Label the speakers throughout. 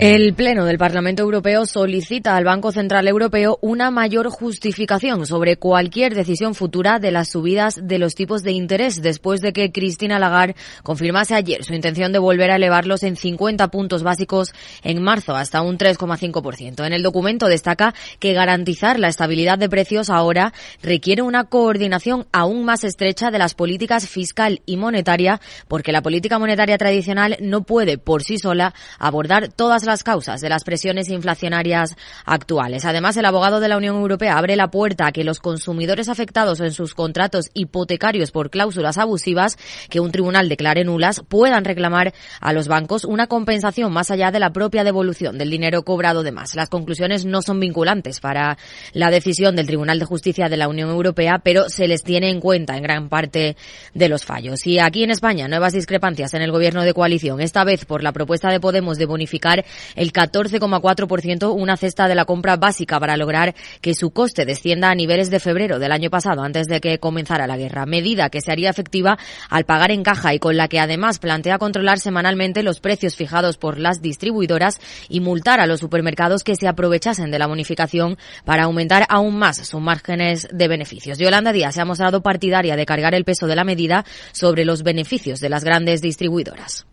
Speaker 1: El Pleno del Parlamento Europeo solicita al Banco Central Europeo una mayor justificación sobre cualquier decisión futura de las subidas de los tipos de interés después de que Cristina Lagarde confirmase ayer su intención de volver a elevarlos en 50 puntos básicos en marzo hasta un 3,5%. En el documento destaca que garantizar la estabilidad de precios ahora requiere una coordinación aún más estrecha de las políticas fiscal y monetaria porque la política monetaria tradicional no puede por sí sola abordar todas las causas de las presiones inflacionarias actuales. Además, el abogado de la Unión Europea abre la puerta a que los consumidores afectados en sus contratos hipotecarios por cláusulas abusivas que un tribunal declare nulas puedan reclamar a los bancos una compensación más allá de la propia devolución del dinero cobrado de más. Las conclusiones no son vinculantes para la decisión del Tribunal de Justicia de la Unión Europea, pero se les tiene en cuenta en gran parte de los fallos. Y aquí en España, nuevas discrepancias en el gobierno de coalición, esta vez por la propuesta de Podemos de bonificar el 14,4% una cesta de la compra básica para lograr que su coste descienda a niveles de febrero del año pasado, antes de que comenzara la guerra. Medida que se haría efectiva al pagar en caja y con la que además plantea controlar semanalmente los precios fijados por las distribuidoras y multar a los supermercados que se aprovechasen de la bonificación para aumentar aún más sus márgenes de beneficios. Yolanda Díaz se ha mostrado partidaria de cargar el peso de la medida sobre los beneficios de las grandes distribuidoras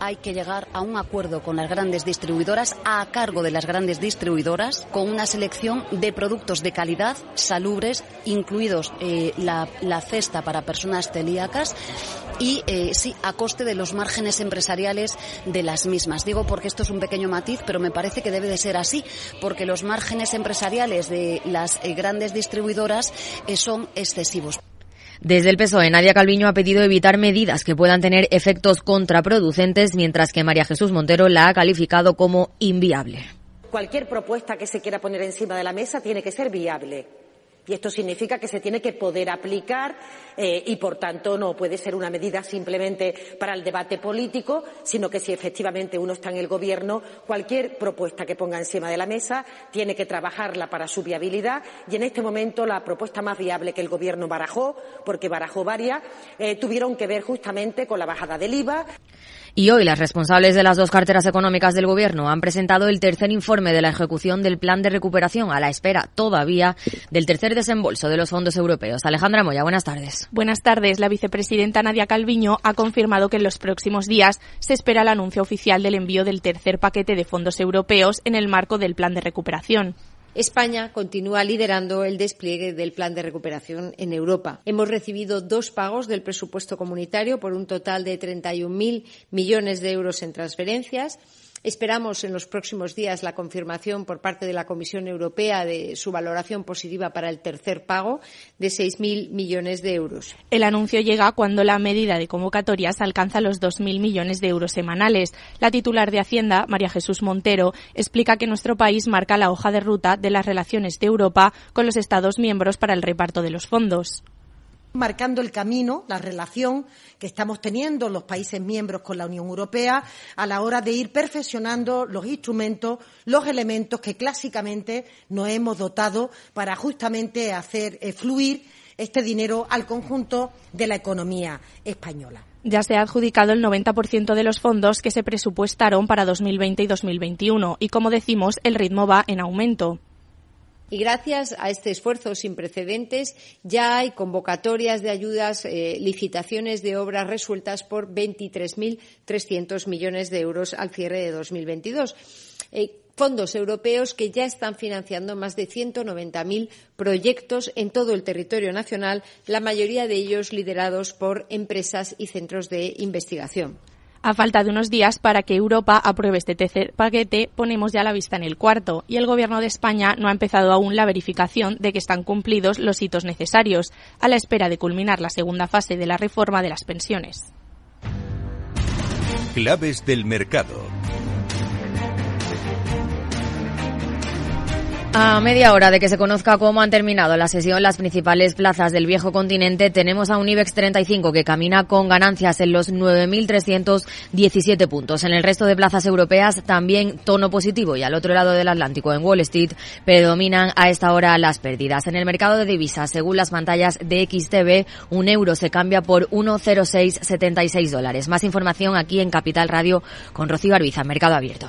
Speaker 2: hay que llegar a un acuerdo con las grandes distribuidoras, a cargo de las grandes distribuidoras, con una selección de productos de calidad, salubres, incluidos eh, la, cesta para personas celíacas y eh, sí, a coste de los márgenes empresariales de las mismas. Digo porque esto es un pequeño matiz, pero me parece que debe de ser así, porque los márgenes empresariales de las eh, grandes distribuidoras son excesivos.
Speaker 1: Desde el PSOE, Nadia Calviño ha pedido evitar medidas que puedan tener efectos contraproducentes, mientras que María Jesús Montero la ha calificado como inviable.
Speaker 3: Cualquier propuesta que se quiera poner encima de la mesa tiene que ser viable y esto significa que se tiene que poder aplicar eh, y, por tanto, no puede ser una medida simplemente para el debate político, sino que si efectivamente uno está en el Gobierno, cualquier propuesta que ponga encima de la mesa tiene que trabajarla para su viabilidad. Y en este momento la propuesta más viable que el Gobierno barajó, porque barajó varias, eh, tuvieron que ver justamente con la bajada del IVA.
Speaker 1: Y hoy las responsables de las dos carteras económicas del Gobierno han presentado el tercer informe de la ejecución del plan de recuperación a la espera todavía del tercer desembolso de los fondos europeos. Alejandra Moya, buenas tardes.
Speaker 4: Buenas tardes. La vicepresidenta Nadia Calviño ha confirmado que en los próximos días se espera el anuncio oficial del envío del tercer paquete de fondos europeos en el marco del plan de recuperación.
Speaker 5: España continúa liderando el despliegue del plan de recuperación en Europa. Hemos recibido dos pagos del presupuesto comunitario por un total de 31.000 millones de euros en transferencias Esperamos en los próximos días la confirmación por parte de la Comisión Europea de su valoración positiva para el tercer pago de 6.000 millones de euros.
Speaker 4: El anuncio llega cuando la medida de convocatorias alcanza los 2.000 millones de euros semanales. La titular de Hacienda, María Jesús Montero, explica que nuestro país marca la hoja de ruta de las relaciones de Europa con los Estados miembros para el reparto de los fondos
Speaker 6: marcando el camino, la relación que estamos teniendo los países miembros con la Unión Europea a la hora de ir perfeccionando los instrumentos, los elementos que clásicamente nos hemos dotado para justamente hacer eh, fluir este dinero al conjunto de la economía española.
Speaker 4: Ya se ha adjudicado el 90% de los fondos que se presupuestaron para 2020 y 2021 y, como decimos, el ritmo va en aumento.
Speaker 5: Y gracias a este esfuerzo sin precedentes ya hay convocatorias de ayudas, eh, licitaciones de obras resueltas por 23.300 millones de euros al cierre de 2022. Eh, fondos europeos que ya están financiando más de 190.000 proyectos en todo el territorio nacional, la mayoría de ellos liderados por empresas y centros de investigación.
Speaker 4: A falta de unos días para que Europa apruebe este tercer paquete, ponemos ya la vista en el cuarto y el Gobierno de España no ha empezado aún la verificación de que están cumplidos los hitos necesarios, a la espera de culminar la segunda fase de la reforma de las pensiones.
Speaker 7: Claves del mercado.
Speaker 1: A media hora de que se conozca cómo han terminado la sesión las principales plazas del viejo continente, tenemos a un IBEX 35 que camina con ganancias en los 9.317 puntos. En el resto de plazas europeas también tono positivo y al otro lado del Atlántico, en Wall Street, predominan a esta hora las pérdidas. En el mercado de divisas, según las pantallas de XTV, un euro se cambia por 1,0676 dólares. Más información aquí en Capital Radio con Rocío Arbiza, Mercado Abierto.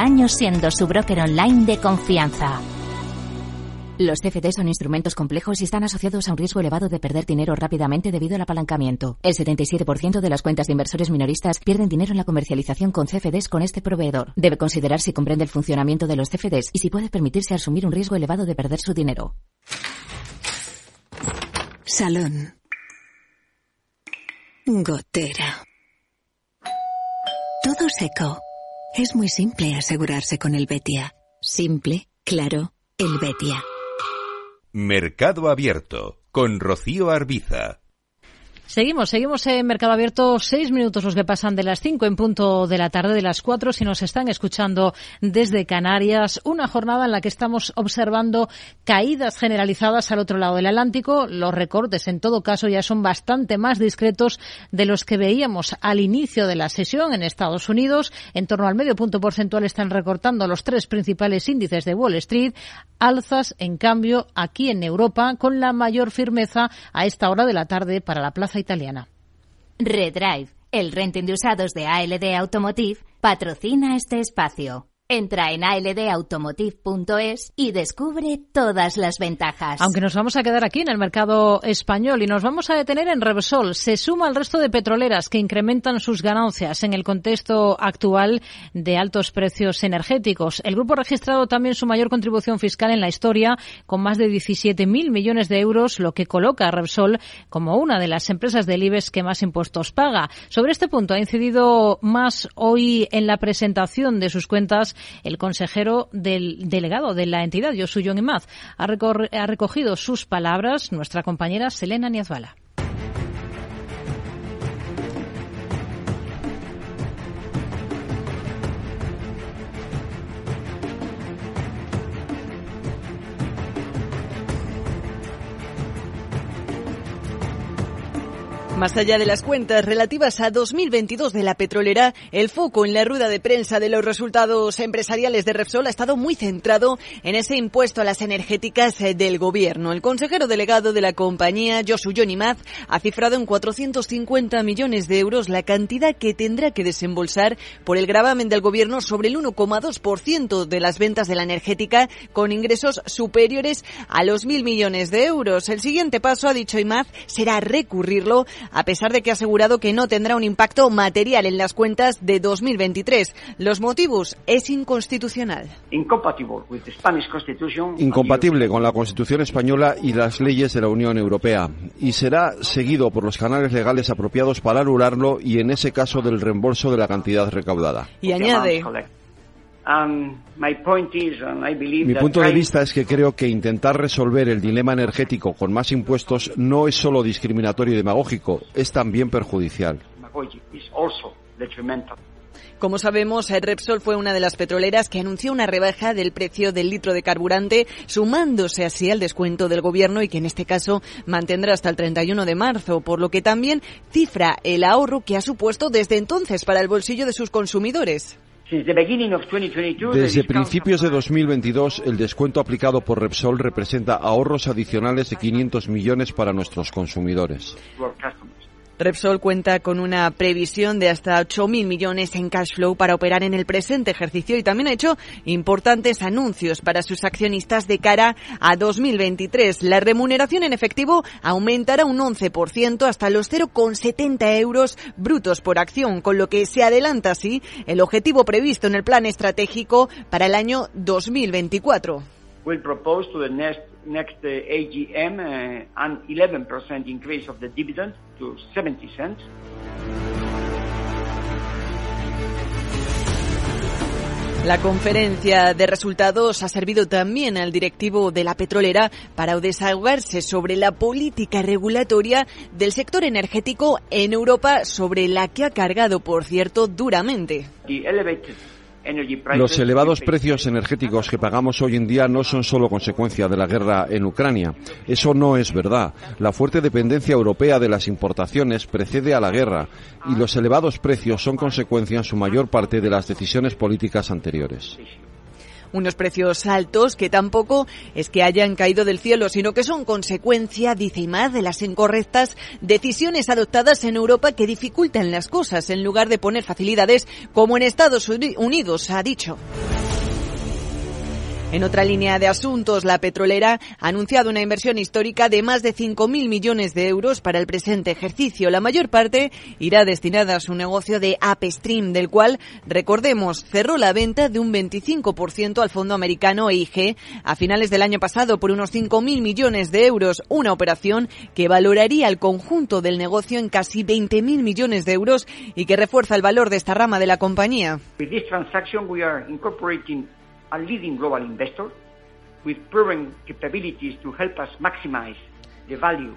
Speaker 8: años siendo su broker online de confianza. Los CFD son instrumentos complejos y están asociados a un riesgo elevado de perder dinero rápidamente debido al apalancamiento. El 77% de las cuentas de inversores minoristas pierden dinero en la comercialización con CFDs con este proveedor. Debe considerar si comprende el funcionamiento de los CFDs y si puede permitirse asumir un riesgo elevado de perder su dinero.
Speaker 9: Salón. Gotera. Todo seco. Es muy simple asegurarse con el Betia. Simple, claro, el Betia.
Speaker 7: Mercado Abierto con Rocío Arbiza.
Speaker 10: Seguimos, seguimos en Mercado Abierto. Seis minutos los que pasan de las cinco en punto de la tarde, de las cuatro, si nos están escuchando desde Canarias. Una jornada en la que estamos observando caídas generalizadas al otro lado del Atlántico. Los recortes, en todo caso, ya son bastante más discretos de los que veíamos al inicio de la sesión en Estados Unidos. En torno al medio punto porcentual están recortando los tres principales índices de Wall Street. Alzas, en cambio, aquí en Europa, con la mayor firmeza a esta hora de la tarde para la plaza italiana.
Speaker 8: Redrive, el renting de usados de ALD Automotive, patrocina este espacio. Entra en aldautomotive.es y descubre todas las ventajas.
Speaker 10: Aunque nos vamos a quedar aquí en el mercado español y nos vamos a detener en Repsol, se suma al resto de petroleras que incrementan sus ganancias en el contexto actual de altos precios energéticos. El grupo ha registrado también su mayor contribución fiscal en la historia, con más de 17.000 millones de euros, lo que coloca a Repsol como una de las empresas del IBEX que más impuestos paga. Sobre este punto ha incidido más hoy en la presentación de sus cuentas el consejero del delegado de la entidad, Josu Imaz. Ha, ha recogido sus palabras nuestra compañera Selena Niazbala.
Speaker 11: Más allá de las cuentas relativas a 2022 de la petrolera, el foco en la rueda de prensa de los resultados empresariales de Repsol ha estado muy centrado en ese impuesto a las energéticas eh, del gobierno. El consejero delegado de la compañía, Josu Maz, ha cifrado en 450 millones de euros la cantidad que tendrá que desembolsar por el gravamen del gobierno sobre el 1,2% de las ventas de la energética con ingresos superiores a los mil millones de euros. El siguiente paso, ha dicho Imaz, será recurrirlo a pesar de que ha asegurado que no tendrá un impacto material en las cuentas de 2023. Los motivos es inconstitucional.
Speaker 12: Incompatible con la Constitución española y las leyes de la Unión Europea y será seguido por los canales legales apropiados para anularlo y en ese caso del reembolso de la cantidad recaudada.
Speaker 11: Y añade
Speaker 12: mi punto de vista es que creo que intentar resolver el dilema energético con más impuestos no es solo discriminatorio y demagógico, es también perjudicial.
Speaker 11: Como sabemos, Repsol fue una de las petroleras que anunció una rebaja del precio del litro de carburante, sumándose así al descuento del gobierno y que en este caso mantendrá hasta el 31 de marzo, por lo que también cifra el ahorro que ha supuesto desde entonces para el bolsillo de sus consumidores.
Speaker 12: Desde principios de 2022, el descuento aplicado por Repsol representa ahorros adicionales de 500 millones para nuestros consumidores.
Speaker 11: Repsol cuenta con una previsión de hasta 8.000 millones en cash flow para operar en el presente ejercicio y también ha hecho importantes anuncios para sus accionistas de cara a 2023. La remuneración en efectivo aumentará un 11% hasta los 0,70 euros brutos por acción, con lo que se adelanta así el objetivo previsto en el plan estratégico para el año 2024.
Speaker 13: We'll propose next uh, AGM uh, an 11% increase of the dividend to 70 cents.
Speaker 11: La conferencia de resultados ha servido también al directivo de la petrolera para desahogarse sobre la política regulatoria del sector energético en Europa, sobre la que ha cargado, por cierto, duramente.
Speaker 13: The
Speaker 12: Los elevados precios energéticos que pagamos hoy en día no son solo consecuencia de la guerra en Ucrania. Eso no es verdad. La fuerte dependencia europea de las importaciones precede a la guerra y los elevados precios son consecuencia en su mayor parte de las decisiones políticas anteriores
Speaker 11: unos precios altos que tampoco es que hayan caído del cielo, sino que son consecuencia, dice Imad, de las incorrectas decisiones adoptadas en Europa que dificultan las cosas en lugar de poner facilidades como en Estados Unidos, ha dicho. En otra línea de asuntos, la petrolera ha anunciado una inversión histórica de más de 5.000 millones de euros para el presente ejercicio. La mayor parte irá destinada a su negocio de Upstream, del cual, recordemos, cerró la venta de un 25% al fondo americano EIG a finales del año pasado por unos 5.000 millones de euros, una operación que valoraría el conjunto del negocio en casi 20.000 millones de euros y que refuerza el valor de esta rama de la compañía.
Speaker 13: With this a leading global investor with proven capabilities to help us maximize the value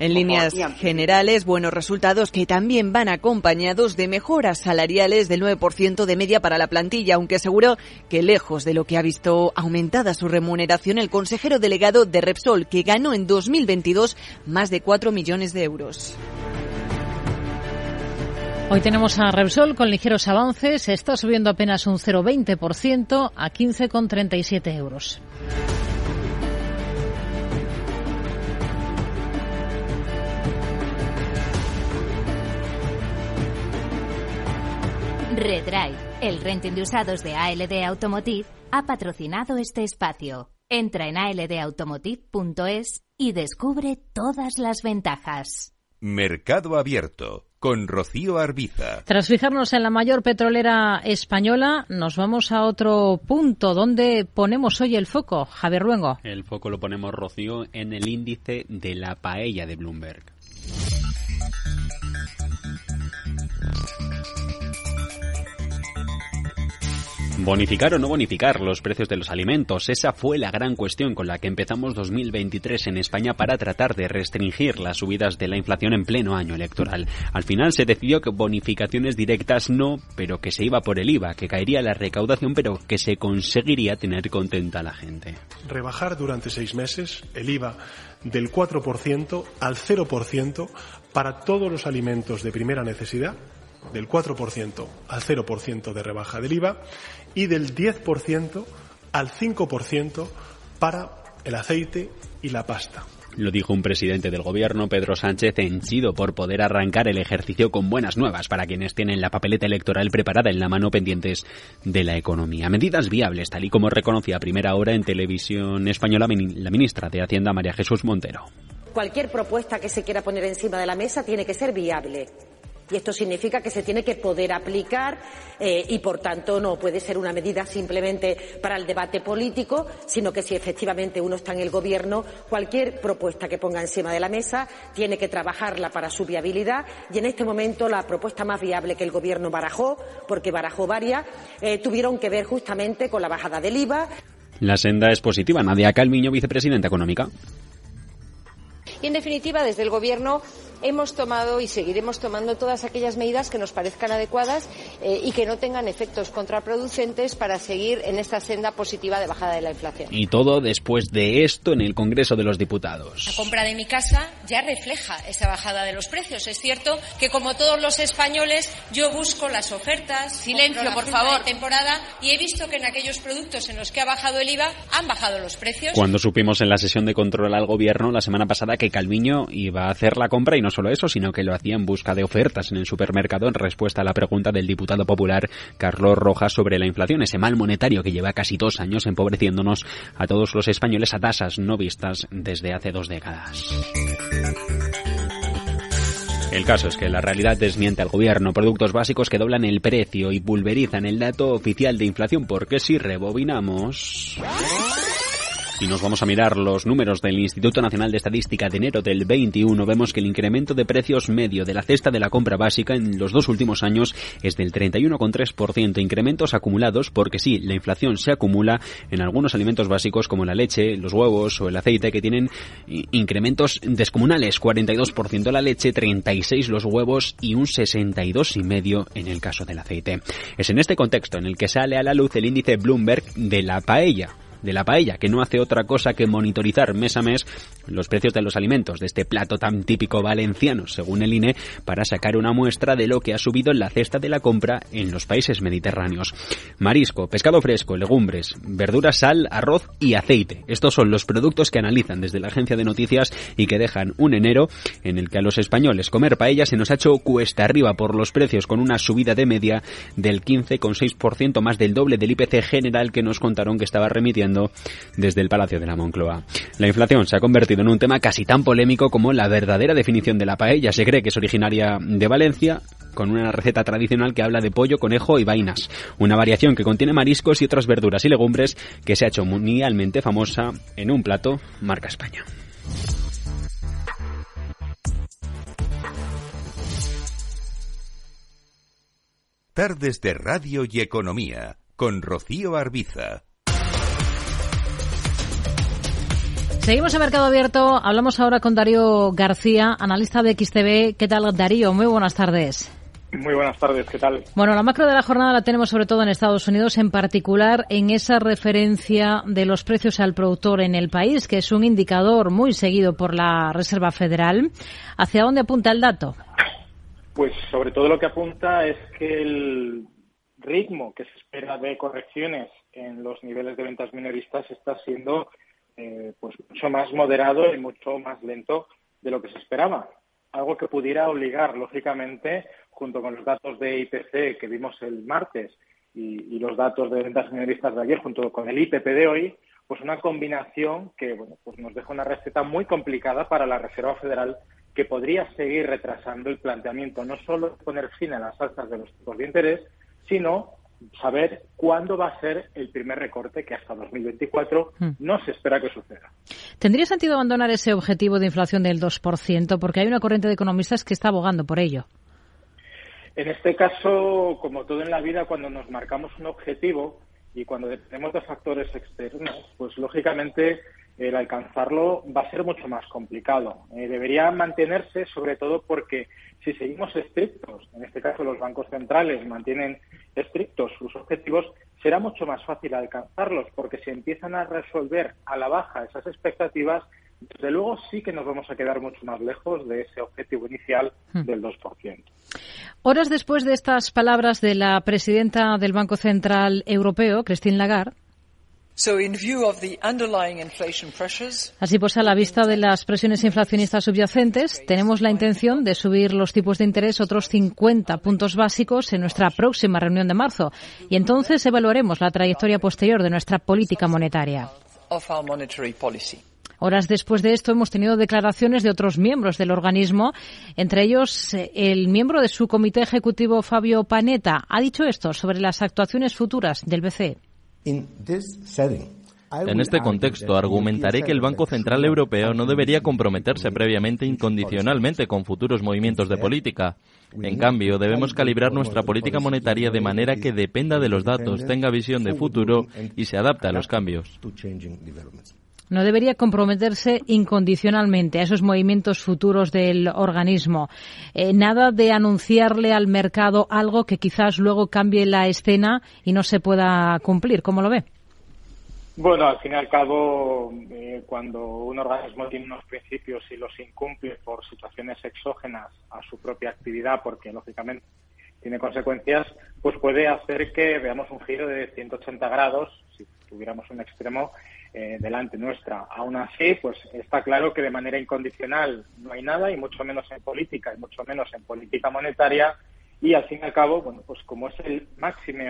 Speaker 11: en líneas generales, buenos resultados que también van acompañados de mejoras salariales del 9% de media para la plantilla, aunque seguro que lejos de lo que ha visto aumentada su remuneración el consejero delegado de Repsol, que ganó en 2022 más de 4 millones de euros.
Speaker 10: Hoy tenemos a Repsol con ligeros avances. Está subiendo apenas un 0,20% a 15,37 euros.
Speaker 8: Redrive, el renting de usados de ALD Automotive, ha patrocinado este espacio. Entra en aldautomotive.es y descubre todas las ventajas.
Speaker 7: Mercado Abierto con Rocío Arbiza.
Speaker 10: Tras fijarnos en la mayor petrolera española, nos vamos a otro punto. ¿Dónde ponemos hoy el foco, Javier Ruengo?
Speaker 14: El foco lo ponemos, Rocío, en el índice de la paella de Bloomberg. Bonificar o no bonificar los precios de los alimentos, esa fue la gran cuestión con la que empezamos 2023 en España para tratar de restringir las subidas de la inflación en pleno año electoral. Al final se decidió que bonificaciones directas no, pero que se iba por el IVA, que caería la recaudación, pero que se conseguiría tener contenta a la gente.
Speaker 15: Rebajar durante seis meses el IVA del 4% al 0% para todos los alimentos de primera necesidad del 4% al 0% de rebaja del IVA y del 10% al 5% para el aceite y la pasta.
Speaker 14: Lo dijo un presidente del gobierno, Pedro Sánchez, henchido por poder arrancar el ejercicio con buenas nuevas para quienes tienen la papeleta electoral preparada en la mano pendientes de la economía. Medidas viables, tal y como reconocía a primera hora en televisión española la ministra de Hacienda, María Jesús Montero.
Speaker 3: Cualquier propuesta que se quiera poner encima de la mesa tiene que ser viable y esto significa que se tiene que poder aplicar eh, y, por tanto, no puede ser una medida simplemente para el debate político, sino que si efectivamente uno está en el Gobierno, cualquier propuesta que ponga encima de la mesa tiene que trabajarla para su viabilidad y, en este momento, la propuesta más viable que el Gobierno barajó, porque barajó varias, eh, tuvieron que ver justamente con la bajada del IVA.
Speaker 14: La senda es positiva. Nadia Calmiño, vicepresidenta económica.
Speaker 5: Y, en definitiva, desde el Gobierno hemos tomado y seguiremos tomando todas aquellas medidas que nos parezcan adecuadas eh, y que no tengan efectos contraproducentes para seguir en esta senda positiva de bajada de la inflación.
Speaker 14: Y todo después de esto en el Congreso de los Diputados.
Speaker 16: La compra de mi casa ya refleja esa bajada de los precios. Es cierto que como todos los españoles yo busco las ofertas, silencio por favor, temporada y he visto que en aquellos productos en los que ha bajado el IVA han bajado los precios.
Speaker 14: Cuando supimos en la sesión de control al gobierno la semana pasada que Calviño iba a hacer la compra y no solo eso, sino que lo hacía en busca de ofertas en el supermercado en respuesta a la pregunta del diputado popular Carlos Rojas sobre la inflación, ese mal monetario que lleva casi dos años empobreciéndonos a todos los españoles a tasas no vistas desde hace dos décadas. El caso es que la realidad desmiente al gobierno productos básicos que doblan el precio y pulverizan el dato oficial de inflación porque si rebobinamos y nos vamos a mirar los números del Instituto Nacional de Estadística de enero del 21, vemos que el incremento de precios medio de la cesta de la compra básica en los dos últimos años es del 31,3%, incrementos acumulados porque sí, la inflación se acumula en algunos alimentos básicos como la leche, los huevos o el aceite que tienen incrementos descomunales, 42% la leche, 36 los huevos y un 62,5 en el caso del aceite. Es en este contexto en el que sale a la luz el índice Bloomberg de la paella de la paella, que no hace otra cosa que monitorizar mes a mes los precios de los alimentos de este plato tan típico valenciano, según el INE, para sacar una muestra de lo que ha subido en la cesta de la compra en los países mediterráneos. Marisco, pescado fresco, legumbres, verduras, sal, arroz y aceite. Estos son los productos que analizan desde la agencia de noticias y que dejan un enero en el que a los españoles comer paella se nos ha hecho cuesta arriba por los precios con una subida de media del 15,6% más del doble del IPC general que nos contaron que estaba remitiendo desde el Palacio de la Moncloa. La inflación se ha convertido en un tema casi tan polémico como la verdadera definición de la paella. Se cree que es originaria de Valencia, con una receta tradicional que habla de pollo, conejo y vainas. Una variación que contiene mariscos y otras verduras y legumbres que se ha hecho mundialmente famosa en un plato marca España.
Speaker 7: Tardes de Radio y Economía con Rocío Arbiza.
Speaker 10: Seguimos en Mercado Abierto. Hablamos ahora con Darío García, analista de XTV. ¿Qué tal, Darío? Muy buenas tardes.
Speaker 17: Muy buenas tardes, ¿qué tal?
Speaker 10: Bueno, la macro de la jornada la tenemos sobre todo en Estados Unidos, en particular en esa referencia de los precios al productor en el país, que es un indicador muy seguido por la Reserva Federal. ¿Hacia dónde apunta el dato?
Speaker 17: Pues sobre todo lo que apunta es que el ritmo que se espera de correcciones en los niveles de ventas minoristas está siendo eh, pues mucho más moderado y mucho más lento de lo que se esperaba. Algo que pudiera obligar, lógicamente, junto con los datos de IPC que vimos el martes y, los datos de ventas minoristas de ayer, junto con el IPP de hoy, pues una combinación que bueno, pues nos deja una receta muy complicada para la Reserva Federal que podría seguir retrasando el planteamiento no solo de poner fin a las alzas de los tipos de interés, sino saber cuándo va a ser el primer recorte que hasta 2024 hmm. no se espera que suceda.
Speaker 10: ¿Tendría sentido abandonar ese objetivo de inflación del 2%? Porque hay una corriente de economistas que está abogando por ello.
Speaker 17: En este caso, como todo en la vida, cuando nos marcamos un objetivo y cuando dependemos de factores externos, pues lógicamente el alcanzarlo va a ser mucho más complicado. Eh, debería mantenerse sobre todo porque si seguimos estrictos, en este caso los bancos centrales mantienen estrictos sus objetivos, será mucho más fácil alcanzarlos, porque si empiezan a resolver a la baja esas expectativas, desde luego sí que nos vamos a quedar mucho más lejos de ese objetivo inicial hmm. del 2%.
Speaker 10: Horas después de estas palabras de la presidenta del Banco Central Europeo, Christine Lagarde, Así pues, a la vista de las presiones inflacionistas subyacentes, tenemos la intención de subir los tipos de interés otros 50 puntos básicos en nuestra próxima reunión de marzo y entonces evaluaremos la trayectoria posterior de nuestra política monetaria. Horas después de esto hemos tenido declaraciones de otros miembros del organismo, entre ellos eh, el miembro de su comité ejecutivo Fabio Panetta ha dicho esto sobre las actuaciones futuras del BCE.
Speaker 18: En este contexto, argumentaré que el Banco Central Europeo no debería comprometerse previamente incondicionalmente con futuros movimientos de política. En cambio, debemos calibrar nuestra política monetaria de manera que dependa de los datos, tenga visión de futuro y se adapte a los cambios.
Speaker 10: No debería comprometerse incondicionalmente a esos movimientos futuros del organismo. Eh, nada de anunciarle al mercado algo que quizás luego cambie la escena y no se pueda cumplir. ¿Cómo lo ve?
Speaker 17: Bueno, al fin y al cabo, eh, cuando un organismo tiene unos principios y los incumple por situaciones exógenas a su propia actividad, porque lógicamente tiene consecuencias, pues puede hacer que veamos un giro de 180 grados, si tuviéramos un extremo, eh, delante nuestra. Aún así, pues está claro que de manera incondicional no hay nada, y mucho menos en política, y mucho menos en política monetaria, y al fin y al cabo, bueno, pues como es el máximo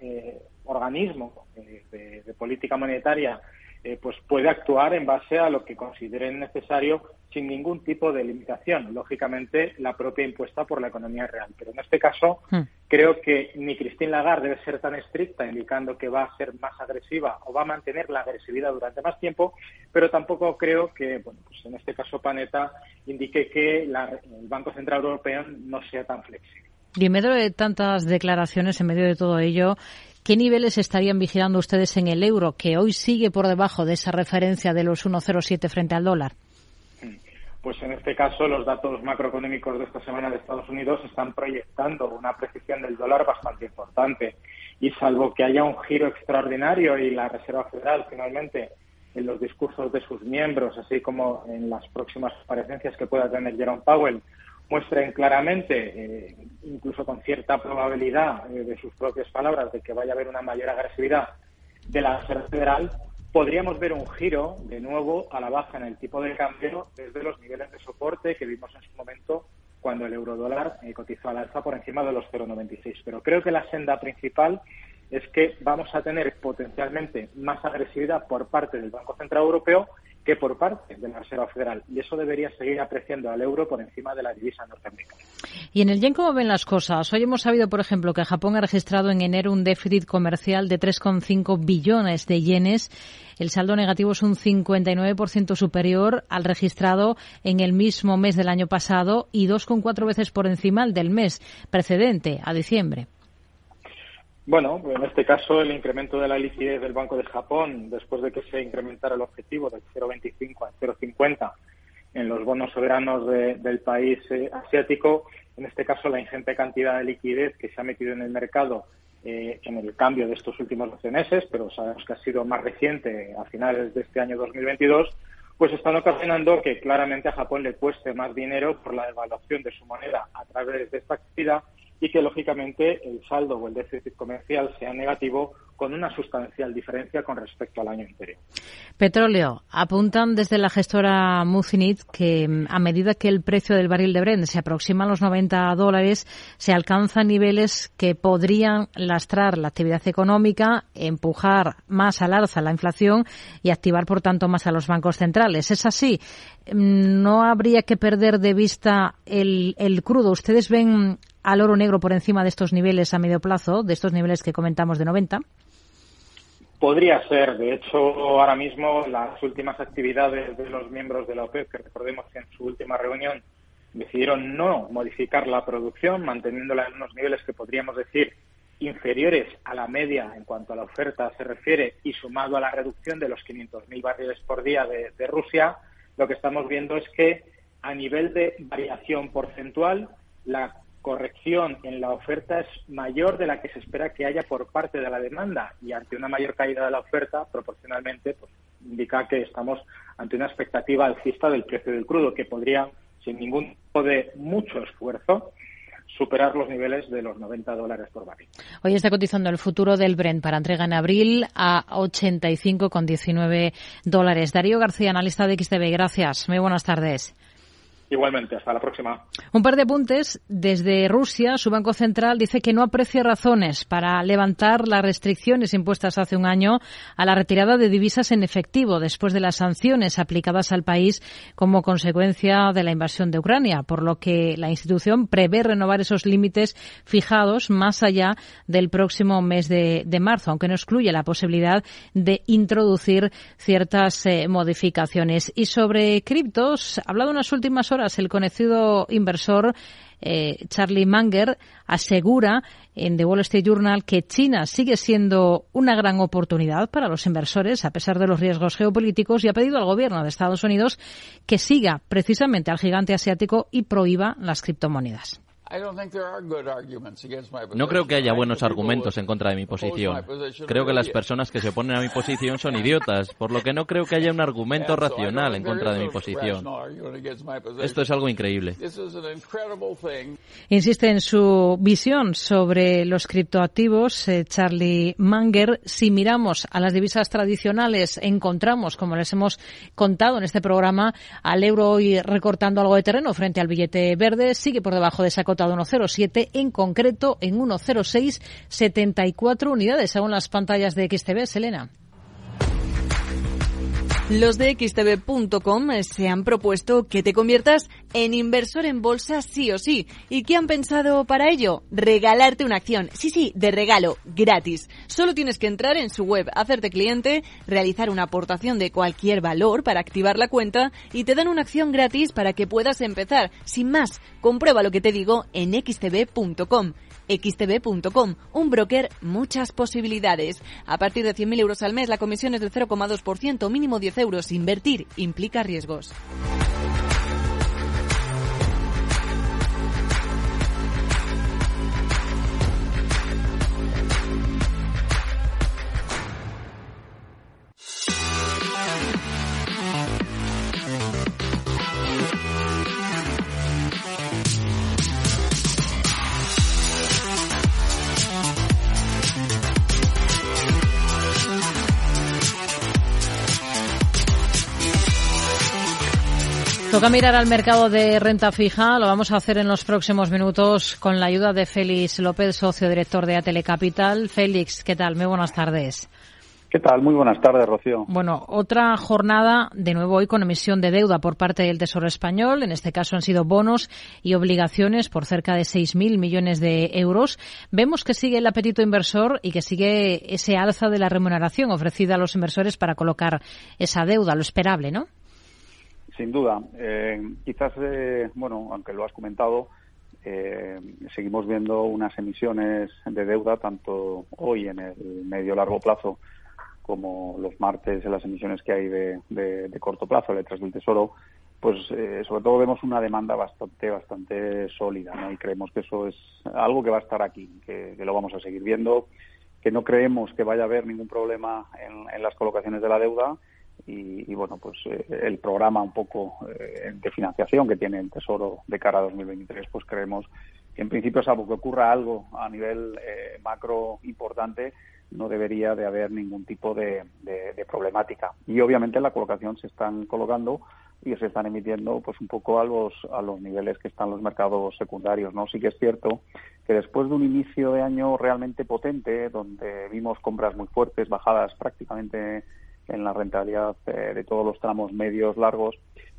Speaker 17: eh, organismo eh, de, política monetaria, eh, pues puede actuar en base a lo que consideren necesario sin ningún tipo de limitación, lógicamente la propia impuesta por la economía real. Pero en este caso hmm. creo que ni Christine Lagarde debe ser tan estricta indicando que va a ser más agresiva o va a mantener la agresividad durante más tiempo, pero tampoco creo que, bueno, pues en este caso Panetta indique que el Banco Central Europeo no sea tan flexible.
Speaker 10: Y en medio de tantas declaraciones, en medio de todo ello, ¿qué niveles estarían vigilando ustedes en el euro, que hoy sigue por debajo de esa referencia de los 1,07 frente al dólar?
Speaker 17: Pues en este caso los datos macroeconómicos de esta semana de Estados Unidos están proyectando una precisión del dólar bastante importante. Y salvo que haya un giro extraordinario y la Reserva Federal finalmente en los discursos de sus miembros, así como en las próximas comparecencias que pueda tener Jerome Powell, muestren claramente, eh, incluso con cierta probabilidad eh, de sus propias palabras, de que vaya a haber una mayor agresividad de la Reserva Federal, podríamos ver un giro de nuevo a la baja en el tipo de cambio desde los niveles de soporte que vimos en su momento cuando el eurodólar eh, cotizó al alza por encima de los 0,96. Pero creo que la senda principal es que vamos a tener potencialmente más agresividad por parte del Banco Central Europeo que por parte de la Reserva Federal. Y eso debería seguir apreciando al euro por encima de la divisa norteamericana.
Speaker 10: ¿Y en el yen cómo ven las cosas? Hoy hemos sabido, por ejemplo, que Japón ha registrado en enero un déficit comercial de 3,5 billones de yenes. El saldo negativo es un 59% superior al registrado en el mismo mes del año pasado y 2,4 veces por encima del mes precedente, a diciembre.
Speaker 17: Bueno, en este caso el incremento de la liquidez del Banco de Japón, después de que se incrementara el objetivo del 0,25 a 0,50 en los bonos soberanos del país eh, asiático, en este caso la ingente cantidad de liquidez que se ha metido en el mercado eh, en el cambio de estos últimos 12 meses, pero sabemos que ha sido más reciente a finales de este año 2022, pues están ocasionando que claramente a Japón le cueste más dinero por la devaluación de su moneda a través de esta actividad y que lógicamente el saldo o el déficit comercial sea negativo con una sustancial diferencia con respecto al año anterior.
Speaker 10: Petróleo. Apuntan desde la gestora Muzinit que mm, a medida que el precio del barril de Brent se aproxima a los 90 dólares, se alcanzan niveles que podrían lastrar la actividad económica, empujar más al alza la inflación y activar, por tanto, más a los bancos centrales. ¿Es así? Mm, ¿No habría que perder de vista el, el crudo? ¿Ustedes ven al oro negro por encima de estos niveles a medio plazo, de estos niveles que comentamos de 90?
Speaker 17: Podría ser. De hecho, ahora mismo las últimas actividades de los miembros de la OPEP, que recordemos que en su última reunión decidieron no modificar la producción, manteniéndola en unos niveles que podríamos decir inferiores a la media en cuanto a la oferta se refiere y sumado a la reducción de los 500.000 barriles por día de Rusia, lo que estamos viendo es que a nivel de variación porcentual, la corrección en la oferta es mayor de la que se espera que haya por parte de la demanda y ante una mayor caída de la oferta, proporcionalmente, pues, indica que estamos ante una expectativa alcista del precio del crudo que podría, sin ningún tipo de mucho esfuerzo, superar los niveles de los 90 dólares por barril.
Speaker 10: Hoy está cotizando el futuro del Brent para entrega en abril a 85,19 dólares. Darío García, analista de XTB, gracias. Muy buenas tardes.
Speaker 17: Igualmente, hasta la próxima.
Speaker 10: Un par de apuntes. Desde Rusia, su Banco Central dice que no aprecia razones para levantar las restricciones impuestas hace un año a la retirada de divisas en efectivo después de las sanciones aplicadas al país como consecuencia de la invasión de Ucrania, por lo que la institución prevé renovar esos límites fijados más allá del próximo mes de, marzo, aunque no excluye la posibilidad de introducir ciertas eh, modificaciones. Y sobre criptos, ha hablado unas últimas horas el conocido inversor eh, Charlie Munger asegura en The Wall Street Journal que China sigue siendo una gran oportunidad para los inversores a pesar de los riesgos geopolíticos y ha pedido al gobierno de Estados Unidos que siga precisamente al gigante asiático y prohíba las criptomonedas.
Speaker 18: No creo que haya buenos argumentos en contra de mi posición. Creo que las personas que se oponen a mi posición son idiotas, por lo que no creo que haya un argumento racional en contra de mi posición. Esto es algo increíble.
Speaker 10: Insiste en su visión sobre los criptoactivos, eh, Charlie Munger. Si miramos a las divisas tradicionales, encontramos, como les hemos contado en este programa, al euro hoy recortando algo de terreno frente al billete verde, sigue por debajo de esa cotado 1,07, en concreto en 1,0674 unidades, según las pantallas de XTB. Selena.
Speaker 11: Los de xtv.com se han propuesto que te conviertas en inversor en bolsa sí o sí. ¿Y qué han pensado para ello? Regalarte una acción. Sí, sí, de regalo, gratis. Solo tienes que entrar en su web, hacerte cliente, realizar una aportación de cualquier valor para activar la cuenta y te dan una acción gratis para que puedas empezar. Sin más, comprueba lo que te digo en xtv.com xtb.com, un broker, muchas posibilidades. A partir de 100.000 euros al mes, la comisión es del 0,2%, mínimo 10 euros. Invertir implica riesgos.
Speaker 10: Toca mirar al mercado de renta fija. Lo vamos a hacer en los próximos minutos con la ayuda de Félix López, socio director de Atele Capital. Félix, ¿qué tal? Muy buenas tardes.
Speaker 19: ¿Qué tal? Muy buenas tardes, Rocío.
Speaker 10: Bueno, otra jornada de nuevo hoy con emisión de deuda por parte del Tesoro Español. En este caso han sido bonos y obligaciones por cerca de 6.000 millones de euros. Vemos que sigue el apetito inversor y que sigue ese alza de la remuneración ofrecida a los inversores para colocar esa deuda, lo esperable, ¿no?
Speaker 19: Sin duda. Eh, quizás, eh, bueno, aunque lo has comentado, eh, seguimos viendo unas emisiones de deuda, tanto hoy en el medio-largo plazo como los martes en las emisiones que hay de, corto plazo, letras del Tesoro, pues sobre todo vemos una demanda bastante bastante sólida, ¿no? Y creemos que eso es algo que va a estar aquí, que, lo vamos a seguir viendo, que no creemos que vaya a haber ningún problema en las colocaciones de la deuda y, bueno, pues eh, el programa un poco eh, de financiación que tiene el Tesoro de cara a 2023, pues creemos que en principio, salvo que ocurra algo a nivel eh, macro importante, no debería de haber ningún tipo de, problemática. Y obviamente la colocación se están colocando y se están emitiendo pues un poco a los a los niveles que están los mercados secundarios no sí que es cierto que después de un inicio de año realmente potente donde vimos compras muy fuertes bajadas prácticamente en la rentabilidad eh, de todos los tramos medios largos.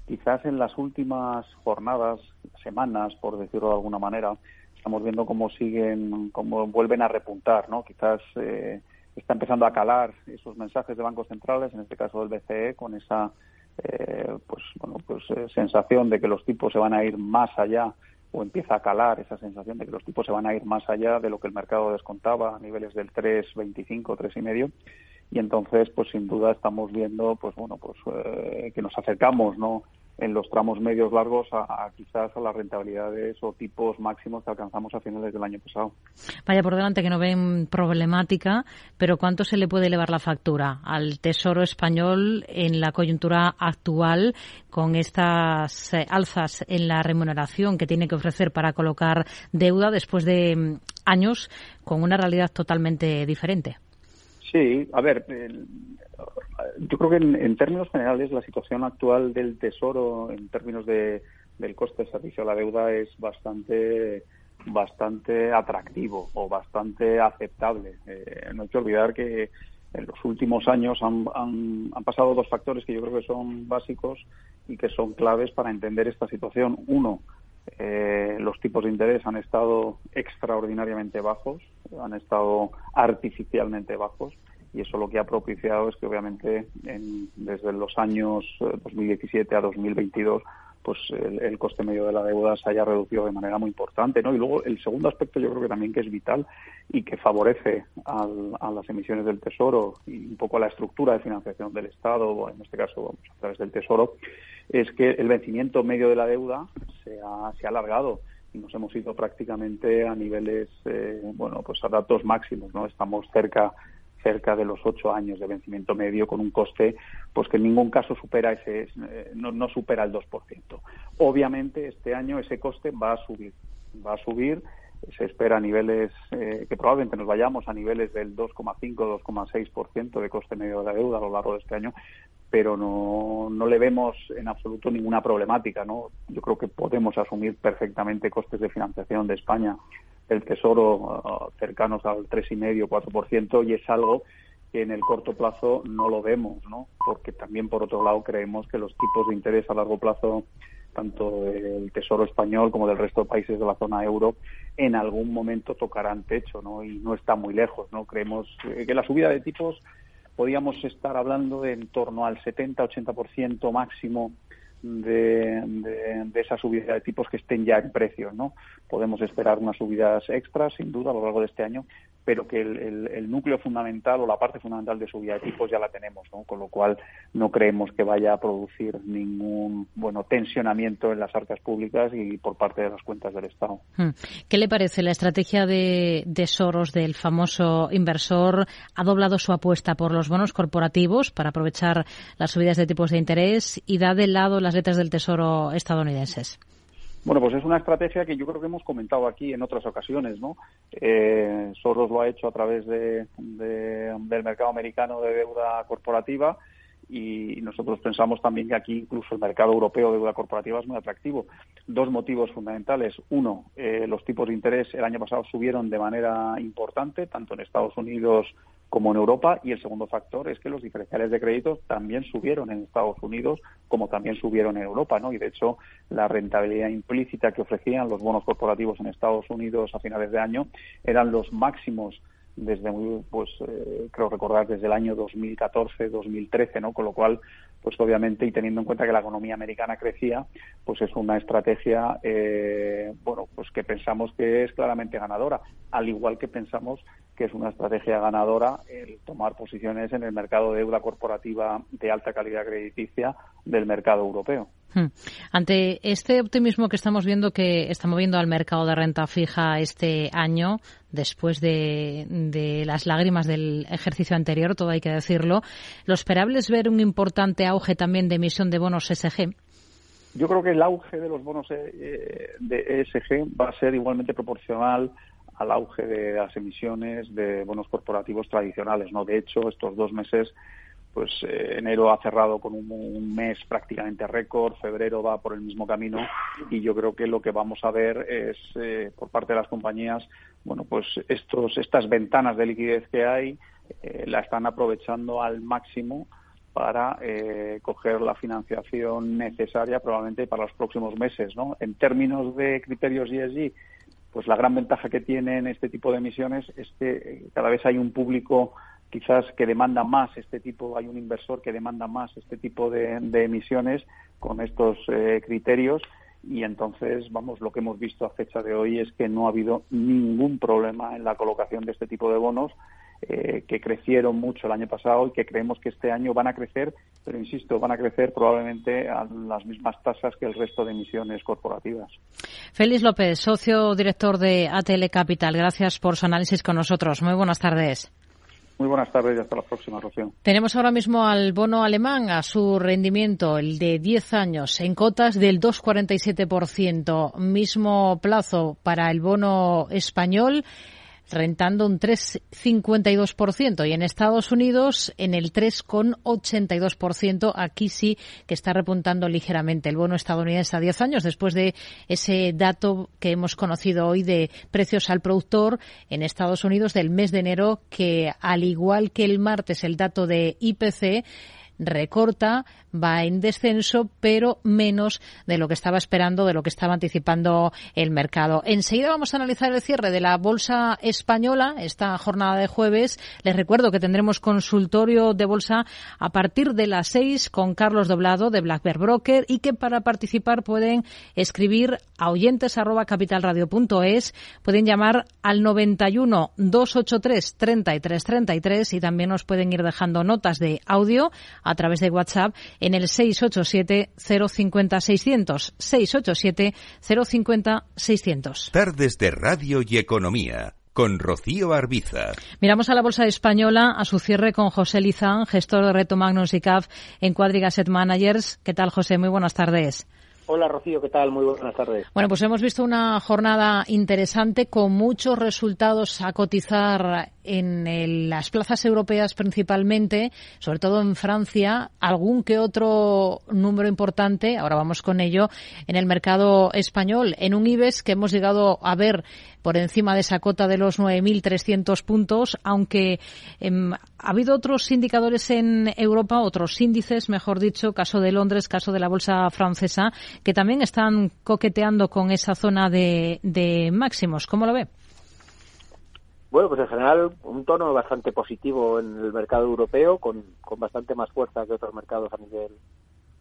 Speaker 19: Quizás en las últimas jornadas, semanas, por decirlo de alguna manera, estamos viendo cómo siguen, cómo vuelven a repuntar, ¿no? Quizás eh, está empezando a calar esos mensajes de bancos centrales, en este caso del BCE, con esa eh, pues bueno pues sensación de que los tipos se van a ir más allá o empieza a calar esa sensación de que los tipos se van a ir más allá de lo que el mercado descontaba a niveles del 3,25, 3,5 y entonces pues sin duda estamos viendo pues bueno pues eh, que nos acercamos no en los tramos medios largos a, quizás a las rentabilidades o tipos máximos que alcanzamos a finales del año pasado.
Speaker 10: Vaya por delante que no ven problemática, pero ¿cuánto se le puede elevar la factura al Tesoro español en la coyuntura actual con estas eh, alzas en la remuneración que tiene que ofrecer para colocar deuda después de mm, años con una realidad totalmente diferente?
Speaker 19: Sí, a ver, yo creo que en, términos generales la situación actual del Tesoro en términos de, del coste de servicio a la deuda es bastante bastante atractivo o bastante aceptable. Eh, no hay que olvidar que en los últimos años han, han, han, pasado dos factores que yo creo que son básicos y que son claves para entender esta situación. Uno, eh, los tipos de interés han estado extraordinariamente bajos, han estado artificialmente bajos y eso lo que ha propiciado es que obviamente desde los años 2017 eh, a 2022 pues el, coste medio de la deuda se haya reducido de manera muy importante, ¿no? Y luego el segundo aspecto yo creo que también que es vital y que favorece a las emisiones del Tesoro y un poco a la estructura de financiación del Estado, en este caso a través del Tesoro, es que el vencimiento medio de la deuda se ha, se ha alargado y nos hemos ido prácticamente a niveles, eh, bueno, pues a datos máximos, ¿no? Estamos cerca cerca de los ocho años de vencimiento medio con un coste pues que en ningún caso supera ese eh, no, no supera el 2%. Obviamente este año ese coste va a subir, va a subir se espera a niveles eh, que probablemente nos vayamos a niveles del 2,5 2,6% de coste medio de la deuda a lo largo de este año, pero no, no le vemos en absoluto ninguna problemática, ¿no? Yo creo que podemos asumir perfectamente costes de financiación de España el Tesoro uh, cercanos al 3,5 4% y es algo que en el corto plazo no lo vemos, ¿no? Porque también por otro lado creemos que los tipos de interés a largo plazo tanto del Tesoro español como del resto de países de la zona euro en algún momento tocarán techo, ¿no? Y no está muy lejos, ¿no? Creemos que la subida de tipos podríamos estar hablando de en torno al 70-80% máximo de, de, esa subida de tipos que estén ya en precios, ¿no? Podemos esperar unas subidas extras, sin duda, a lo largo de este año, pero que el, núcleo fundamental o la parte fundamental de subida de tipos ya la tenemos, ¿no? Con lo cual no creemos que vaya a producir ningún, bueno, tensionamiento en las arcas públicas y por parte de las cuentas del Estado. Hmm.
Speaker 10: ¿Qué le parece la estrategia de, de Soros, del famoso inversor? Ha doblado su apuesta por los bonos corporativos para aprovechar las subidas de tipos de interés y da de lado las letras del Tesoro estadounidenses.
Speaker 19: Bueno, pues es una estrategia que yo creo que hemos comentado aquí en otras ocasiones, ¿no? Eh, Soros lo ha hecho a través de, del mercado americano de deuda corporativa y nosotros pensamos también que aquí incluso el mercado europeo de deuda corporativa es muy atractivo. Dos motivos fundamentales. Uno, eh, los tipos de interés el año pasado subieron de manera importante, tanto en Estados Unidos como en Europa. Y el segundo factor es que los diferenciales de crédito también subieron en Estados Unidos, como también subieron en Europa. ¿no? Y de hecho, la rentabilidad implícita que ofrecían los bonos corporativos en Estados Unidos a finales de año eran los máximos desde muy, pues eh, creo recordar desde el año 2014, 2013, ¿no? Con lo cual, pues obviamente y teniendo en cuenta que la economía americana crecía, pues es una estrategia, eh, bueno, pues que pensamos que es claramente ganadora, al igual que pensamos que es una estrategia ganadora el tomar posiciones en el mercado de deuda corporativa de alta calidad crediticia del mercado europeo.
Speaker 10: Ante este optimismo que estamos viendo que está moviendo al mercado de renta fija este año, después de, las lágrimas del ejercicio anterior, todo hay que decirlo, ¿lo esperable es ver un importante auge también de emisión de bonos SG?
Speaker 19: Yo creo que el auge de los bonos eh, de ESG va a ser igualmente proporcional al auge de las emisiones de bonos corporativos tradicionales. ¿no? De hecho, estos dos meses pues eh, enero ha cerrado con un, mes prácticamente récord, febrero va por el mismo camino y yo creo que lo que vamos a ver es eh, por parte de las compañías, bueno, pues estos estas ventanas de liquidez que hay eh, la están aprovechando al máximo para coger la financiación necesaria probablemente para los próximos meses, ¿no? En términos de criterios ESG, pues la gran ventaja que tienen este tipo de emisiones es que cada vez hay un público quizás que demanda más este tipo, hay un inversor que demanda más este tipo de, emisiones con estos eh, criterios y entonces, vamos, lo que hemos visto a fecha de hoy es que no ha habido ningún problema en la colocación de este tipo de bonos eh, que crecieron mucho el año pasado y que creemos que este año van a crecer, pero insisto, van a crecer probablemente a las mismas tasas que el resto de emisiones corporativas.
Speaker 10: Félix López, socio director de ATL Capital, gracias por su análisis con nosotros. Muy buenas tardes.
Speaker 19: Muy buenas tardes y hasta la próxima, Rocío.
Speaker 10: Tenemos ahora mismo al bono alemán a su rendimiento, el de 10 años, en cotas del 2,47%. Mismo plazo para el bono español rentando un 3,52% y en Estados Unidos en el 3,82%. Aquí sí que está repuntando ligeramente el bono estadounidense a 10 años después de ese dato que hemos conocido hoy de precios al productor en Estados Unidos del mes de enero que al igual que el martes el dato de IPC recorta, va en descenso, pero menos de lo que estaba esperando, de lo que estaba anticipando el mercado. Enseguida vamos a analizar el cierre de la bolsa española esta jornada de jueves. Les recuerdo que tendremos consultorio de bolsa a partir de las seis con Carlos Doblado de Black Broker y que para participar pueden escribir a oyentes arroba capitalradio.es, pueden llamar al 91 283 33 33 y también nos pueden ir dejando notas de audio a través de WhatsApp en el 687 050 600 687 050 600.
Speaker 7: Tardes de Radio y Economía con Rocío Arbiza.
Speaker 10: Miramos a la bolsa española a su cierre con José Lizán, gestor de Reto Magnus y CAF en Quadriga Asset Managers. ¿Qué tal, José? Muy buenas tardes.
Speaker 20: Hola Rocío, ¿qué tal? Muy buenas tardes.
Speaker 10: Bueno, pues hemos visto una jornada interesante con muchos resultados a cotizar en las plazas europeas principalmente, sobre todo en Francia, algún que otro número importante, ahora vamos con ello, en el mercado español, en un IBEX que hemos llegado a ver por encima de esa cota de los 9.300 puntos, aunque em, ha habido otros indicadores en Europa, otros índices, mejor dicho, caso de Londres, caso de la bolsa francesa, que también están coqueteando con esa zona de, de máximos. ¿Cómo lo ve?
Speaker 20: Bueno, pues en general un tono bastante positivo en el mercado europeo, con, con bastante más fuerza que otros mercados a nivel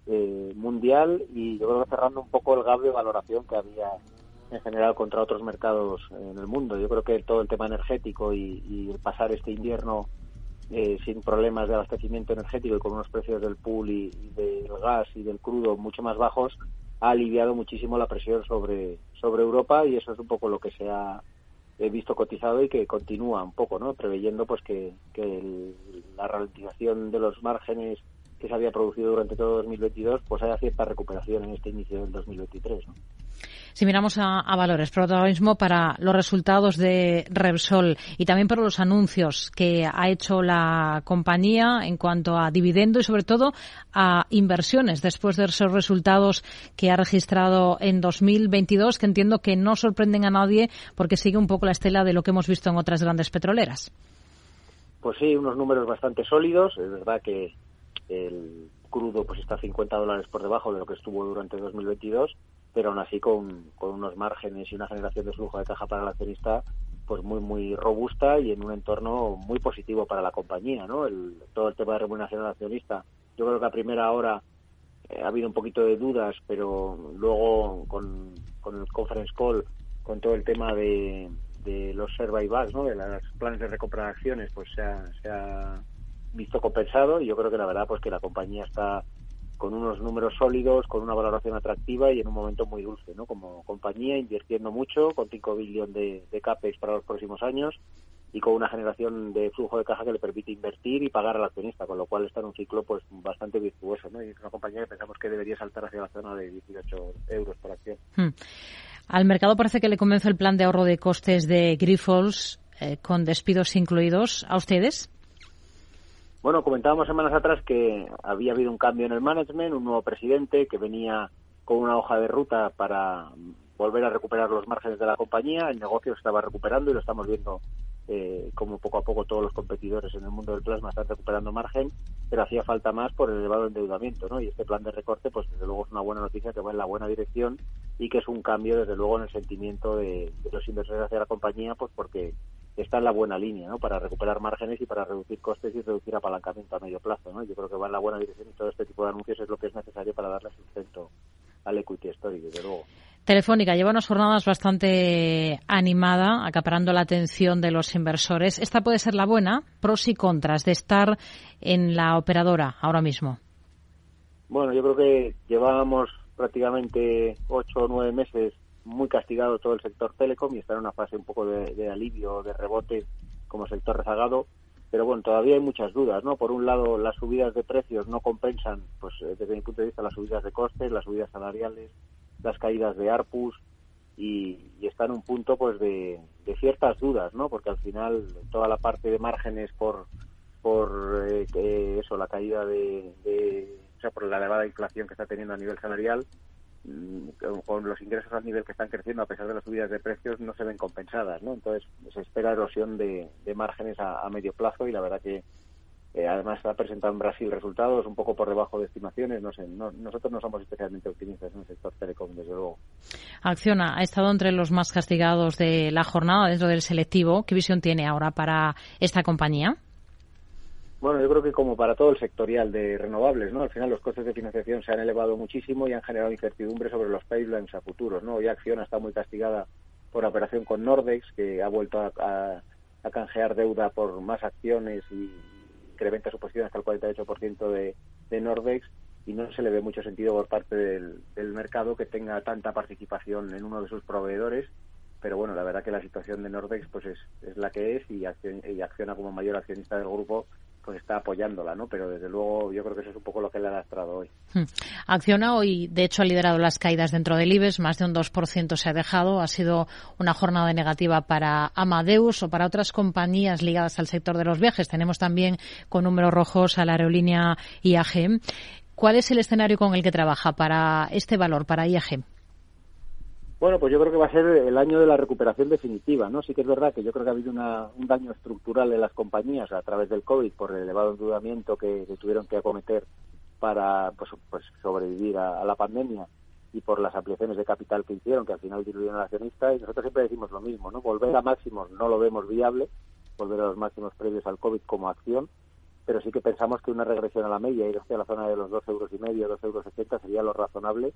Speaker 20: eh, mundial y yo creo que cerrando un poco el gap de valoración que había en general contra otros mercados en el mundo. Yo creo que todo el tema energético y, el pasar este invierno eh, sin problemas de abastecimiento energético y con unos precios del pool y, del gas y del crudo mucho más bajos ha aliviado muchísimo la presión sobre, sobre Europa y eso es un poco lo que se ha he visto cotizado y que continúa un poco, ¿no? Preveyendo pues que, que la ralentización de los márgenes que se había producido durante todo 2022, pues haya cierta recuperación en este inicio del 2023, ¿no?
Speaker 10: Si miramos a, valores, protagonismo para los resultados de Repsol y también para los anuncios que ha hecho la compañía en cuanto a dividendo y sobre todo a inversiones después de esos resultados que ha registrado en 2022, que entiendo que no sorprenden a nadie porque sigue un poco la estela de lo que hemos visto en otras grandes petroleras.
Speaker 20: Pues sí, unos números bastante sólidos. Es verdad que el crudo pues está 50 dólares por debajo de lo que estuvo durante 2022 pero aún así con, unos márgenes y una generación de flujo de caja para el accionista pues muy muy robusta y en un entorno muy positivo para la compañía, ¿no? El, todo el tema de remuneración al accionista. Yo creo que a primera hora eh, ha habido un poquito de dudas, pero luego con, el conference call, con todo el tema de, de los buybacks, ¿no? De los planes de recompra de acciones, pues se ha, se ha visto compensado y yo creo que la verdad pues que la compañía está con unos números sólidos, con una valoración atractiva y en un momento muy dulce, ¿no? Como compañía, invirtiendo mucho, con 5 billones de, CAPEX para los próximos años y con una generación de flujo de caja que le permite invertir y pagar al accionista, con lo cual está en un ciclo pues bastante virtuoso, ¿no? Y es una compañía que pensamos que debería saltar hacia la zona de 18 euros por acción. Hmm.
Speaker 10: Al mercado parece que le convence el plan de ahorro de costes de Grifols eh, con despidos incluidos. ¿A ustedes?
Speaker 20: Bueno, comentábamos semanas atrás que había habido un cambio en el management, un nuevo presidente que venía con una hoja de ruta para volver a recuperar los márgenes de la compañía. El negocio estaba recuperando y lo estamos viendo eh, como poco a poco todos los competidores en el mundo del plasma están recuperando margen, pero hacía falta más por el elevado endeudamiento, ¿no? Y este plan de recorte, pues desde luego es una buena noticia que va en la buena dirección y que es un cambio desde luego en el sentimiento de, de los inversores hacia la compañía, pues porque está en la buena línea, ¿no? Para recuperar márgenes y para reducir costes y reducir apalancamiento a medio plazo, ¿no? Yo creo que va en la buena dirección y todo este tipo de anuncios es lo que es necesario para darle sustento al equity story, desde luego.
Speaker 10: Telefónica lleva unas jornadas bastante animada, acaparando la atención de los inversores. Esta puede ser la buena, pros y contras de estar en la operadora ahora mismo.
Speaker 20: Bueno, yo creo que llevábamos prácticamente ocho o nueve meses muy castigado todo el sector telecom y está en una fase un poco de, alivio, de rebote como sector rezagado. Pero bueno, todavía hay muchas dudas, ¿no? Por un lado, las subidas de precios no compensan, pues eh, desde mi punto de vista, las subidas de costes, las subidas salariales, las caídas de ARPUS y, está en un punto, pues, de, ciertas dudas, ¿no? Porque al final toda la parte de márgenes por por eh, eso, la caída de, de, o sea, por la elevada inflación que está teniendo a nivel salarial, con los ingresos a nivel que están creciendo a pesar de las subidas de precios no se ven compensadas, ¿no? Entonces se espera erosión de, márgenes a, medio plazo y la verdad que Eh, además, ha presentado en Brasil resultados un poco por debajo de estimaciones. No sé, nosotros no somos especialmente optimistas en el sector telecom, desde luego.
Speaker 10: Acciona ha estado entre los más castigados de la jornada dentro del selectivo. ¿Qué visión tiene ahora para esta compañía?
Speaker 20: Bueno, yo creo que como para todo el sectorial de renovables, ¿no? Al final los costes de financiación se han elevado muchísimo y han generado incertidumbre sobre los pipelines a futuros, ¿no? Hoy Acciona está muy castigada por la operación con Nordex, que ha vuelto a, canjear deuda por más acciones y incrementa su posición hasta el 48% de, de Nordex y no se le ve mucho sentido por parte del, mercado que tenga tanta participación en uno de sus proveedores pero bueno, la verdad que la situación de Nordex pues es, la que es y, y acciona como mayor accionista del grupo pues está apoyándola, ¿no? Pero desde luego yo creo que eso es un poco lo que le ha lastrado hoy.
Speaker 10: Hmm. Acciona hoy, de hecho, ha liderado las caídas dentro del IBEX, más de un 2% se ha dejado. Ha sido una jornada negativa para Amadeus o para otras compañías ligadas al sector de los viajes. Tenemos también con números rojos a la aerolínea IAG. ¿Cuál es el escenario con el que trabaja para este valor, para IAG?
Speaker 20: Bueno, pues yo creo que va a ser el año de la recuperación definitiva, ¿no? Sí que es verdad que yo creo que ha habido un daño estructural en las compañías a través del COVID por el elevado endeudamiento que, tuvieron que acometer para pues, pues sobrevivir a, la pandemia y por las ampliaciones de capital que hicieron, que al final diluyeron al accionista. Y nosotros siempre decimos lo mismo, ¿no? Volver a máximos no lo vemos viable, volver a los máximos previos al COVID como acción, pero sí que pensamos que una regresión a la media, ir hacia la zona de los dos euros y medio, dos euros setenta sería lo razonable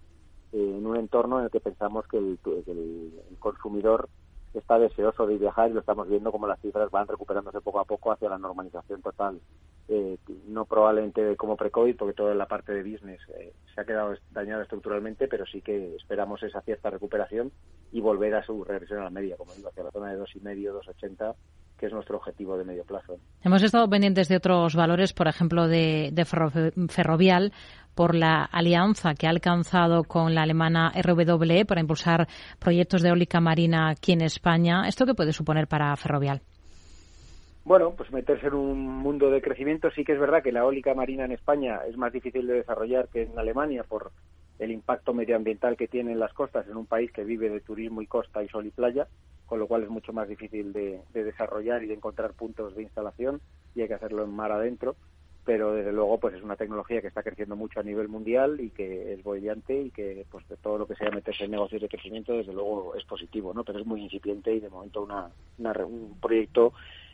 Speaker 20: en un entorno en el que pensamos que el, consumidor está deseoso de viajar y lo estamos viendo como las cifras van recuperándose poco a poco hacia la normalización total. Eh, no probablemente como pre-COVID, porque toda la parte de business eh, se ha quedado dañada estructuralmente, pero sí que esperamos esa cierta recuperación y volver a su regresión a la media, como digo, hacia la zona de 2,5, 2,80 que es nuestro objetivo de medio plazo.
Speaker 10: Hemos estado pendientes de otros valores, por ejemplo, de, Ferrovial, por la alianza que ha alcanzado con la alemana RWE para impulsar proyectos de eólica marina aquí en España. ¿Esto qué puede suponer para Ferrovial?
Speaker 20: Bueno, pues meterse en un mundo de crecimiento. Sí que es verdad que la eólica marina en España es más difícil de desarrollar que en Alemania por el impacto medioambiental que tienen las costas en un país que vive de turismo y costa y sol y playa con lo cual es mucho más difícil de, desarrollar y de encontrar puntos de instalación y hay que hacerlo en mar adentro pero desde luego pues es una tecnología que está creciendo mucho a nivel mundial y que es bollante y que pues de todo lo que sea meterse en negocios de crecimiento desde luego es positivo no pero es muy incipiente y de momento una, un proyecto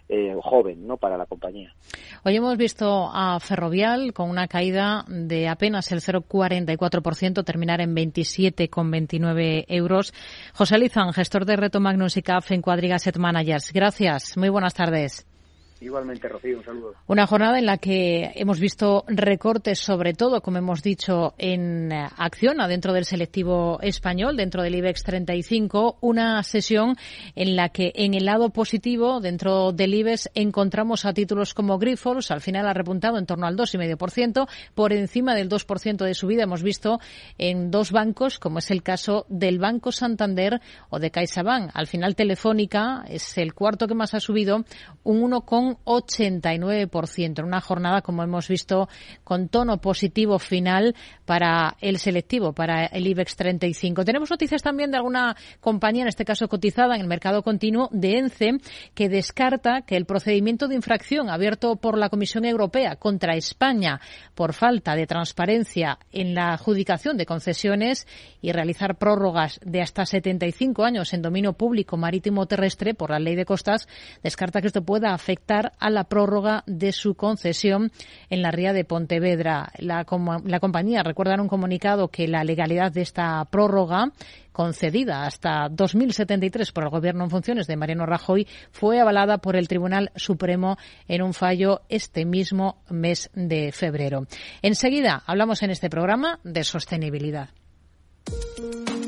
Speaker 20: eh, joven ¿no? para la compañía.
Speaker 10: Hoy hemos visto a Ferrovial con una caída de apenas el 0,44%, terminar en 27,29 euros. José Lizán, gestor de Reto Magnus y CAF en Cuadriga Set Managers. Gracias. Muy buenas tardes.
Speaker 20: Igualmente, Rocío, un saludo.
Speaker 10: Una jornada en la que hemos visto recortes, sobre todo, como hemos dicho, en eh, acción dentro del selectivo español, dentro del IBEX 35. Una sesión en la que, en el lado positivo, dentro del IBEX, encontramos a títulos como Grifols. Al final ha repuntado en torno al 2,5%. Por encima del 2% de subida hemos visto en dos bancos, como es el caso del Banco Santander o de CaixaBank. Al final, Telefónica es el cuarto que más ha subido, un 1,5%. 89%. Una jornada, como hemos visto, con tono positivo final para el selectivo, para el IBEX 35. Tenemos noticias también de alguna compañía, en este caso cotizada en el mercado continuo, de ENCE, que descarta que el procedimiento de infracción abierto por la Comisión Europea contra España por falta de transparencia en la adjudicación de concesiones y realizar prórrogas de hasta 75 años en dominio público marítimo terrestre por la ley de costas, descarta que esto pueda afectar a la prórroga de su concesión en la ría de Pontevedra. La, la compañía recuerda en un comunicado que la legalidad de esta prórroga concedida hasta 2073 por el Gobierno en funciones de Mariano Rajoy fue avalada por el Tribunal Supremo en un fallo este mismo mes de febrero. Enseguida hablamos en este programa de sostenibilidad.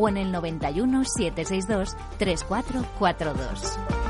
Speaker 8: o en el 91 762 3442.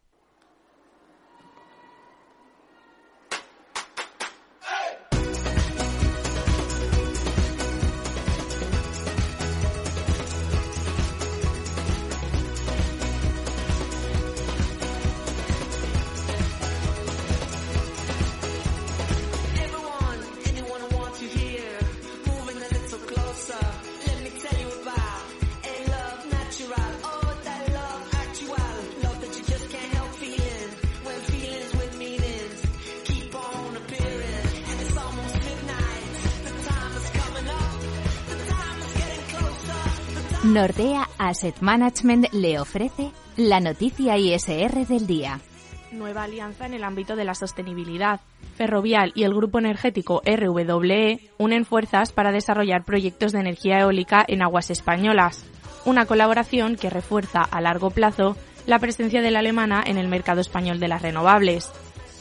Speaker 8: Nordea Asset Management le ofrece la noticia ISR del día.
Speaker 4: Nueva alianza en el ámbito de la sostenibilidad. Ferrovial y el grupo energético RWE unen fuerzas para desarrollar proyectos de energía eólica en aguas españolas. Una colaboración que refuerza a largo plazo la presencia de la alemana en el mercado español de las renovables.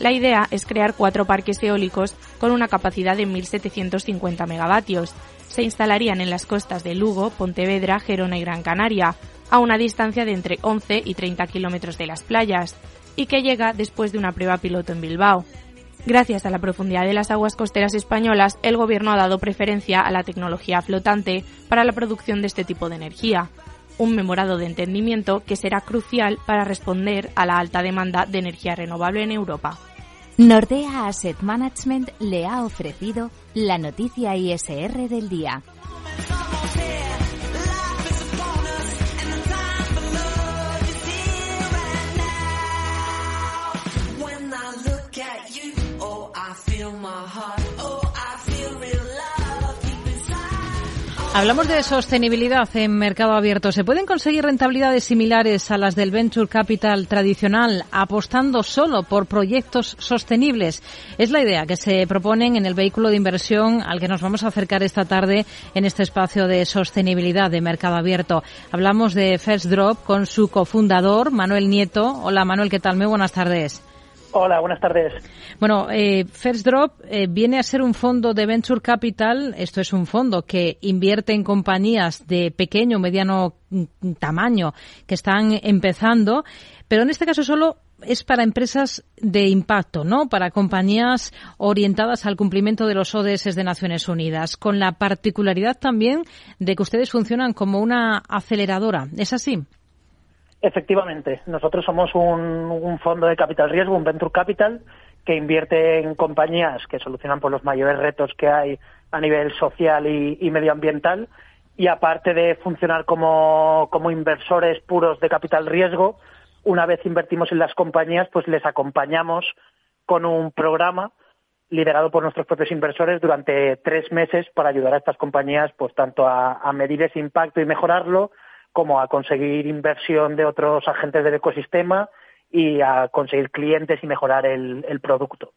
Speaker 4: La idea es crear cuatro parques eólicos con una capacidad de 1.750 megavatios, se instalarían en las costas de Lugo, Pontevedra, Gerona y Gran Canaria, a una distancia de entre 11 y 30 kilómetros de las playas, y que llega después de una prueba piloto en Bilbao. Gracias a la profundidad de las aguas costeras españolas, el Gobierno ha dado preferencia a la tecnología flotante para la producción de este tipo de energía, un memorado de entendimiento que será crucial para responder a la alta demanda de energía renovable en Europa.
Speaker 8: Nordea Asset Management le ha ofrecido la noticia ISR del día.
Speaker 10: Hablamos de sostenibilidad en mercado abierto. ¿Se pueden conseguir rentabilidades similares a las del venture capital tradicional apostando solo por proyectos sostenibles? Es la idea que se proponen en el vehículo de inversión al que nos vamos a acercar esta tarde en este espacio de sostenibilidad de mercado abierto. Hablamos de First Drop con su cofundador, Manuel Nieto. Hola Manuel, ¿qué tal? Muy buenas tardes.
Speaker 21: Hola, buenas tardes.
Speaker 10: Bueno, eh, First Drop eh, viene a ser un fondo de Venture Capital. Esto es un fondo que invierte en compañías de pequeño mediano mm, tamaño que están empezando, pero en este caso solo es para empresas de impacto, ¿no? Para compañías orientadas al cumplimiento de los ODS de Naciones Unidas, con la particularidad también de que ustedes funcionan como una aceleradora. ¿Es así?
Speaker 21: Efectivamente, nosotros somos un, fondo de capital riesgo, un venture capital, que invierte en compañías que solucionan por los mayores retos que hay a nivel social y, medioambiental. Y aparte de funcionar como, como inversores puros de capital riesgo, una vez invertimos en las compañías, pues les acompañamos con un programa liderado por nuestros propios inversores durante tres meses para ayudar a estas compañías, pues tanto a medir ese impacto y mejorarlo, como a conseguir inversión de otros agentes del ecosistema y a conseguir clientes y mejorar el, producto.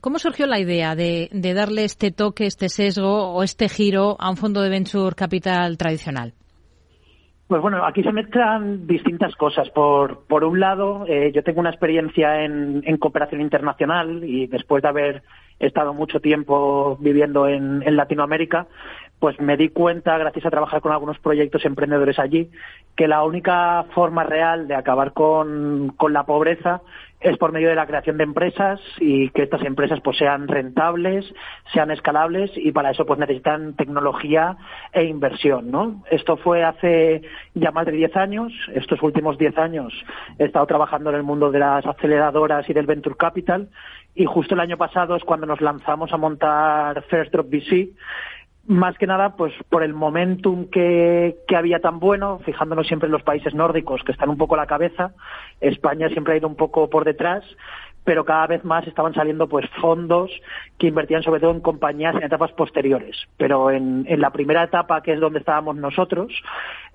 Speaker 10: ¿Cómo surgió la idea de, darle este toque, este sesgo o este giro a un fondo de venture capital tradicional?
Speaker 21: Pues bueno, aquí se mezclan distintas cosas. Por, por un lado, eh, yo tengo una experiencia en, cooperación internacional y después de haber estado mucho tiempo viviendo en Latinoamérica, pues me di cuenta, gracias a trabajar con algunos proyectos emprendedores allí, que la única forma real de acabar con, con la pobreza es por medio de la creación de empresas y que estas empresas pues sean rentables, sean escalables y para eso pues necesitan tecnología e inversión, ¿no? Esto fue hace ya más de 10 años, estos últimos 10 años he estado trabajando en el mundo de las aceleradoras y del venture capital y justo el año pasado es cuando nos lanzamos a montar First Drop VC más que nada pues por el momentum que, que, había tan bueno, fijándonos siempre en los países nórdicos que están un poco a la cabeza, España siempre ha ido un poco por detrás, pero cada vez más estaban saliendo pues fondos que invertían sobre todo en compañías en etapas posteriores. Pero en, en la primera etapa, que es donde estábamos nosotros,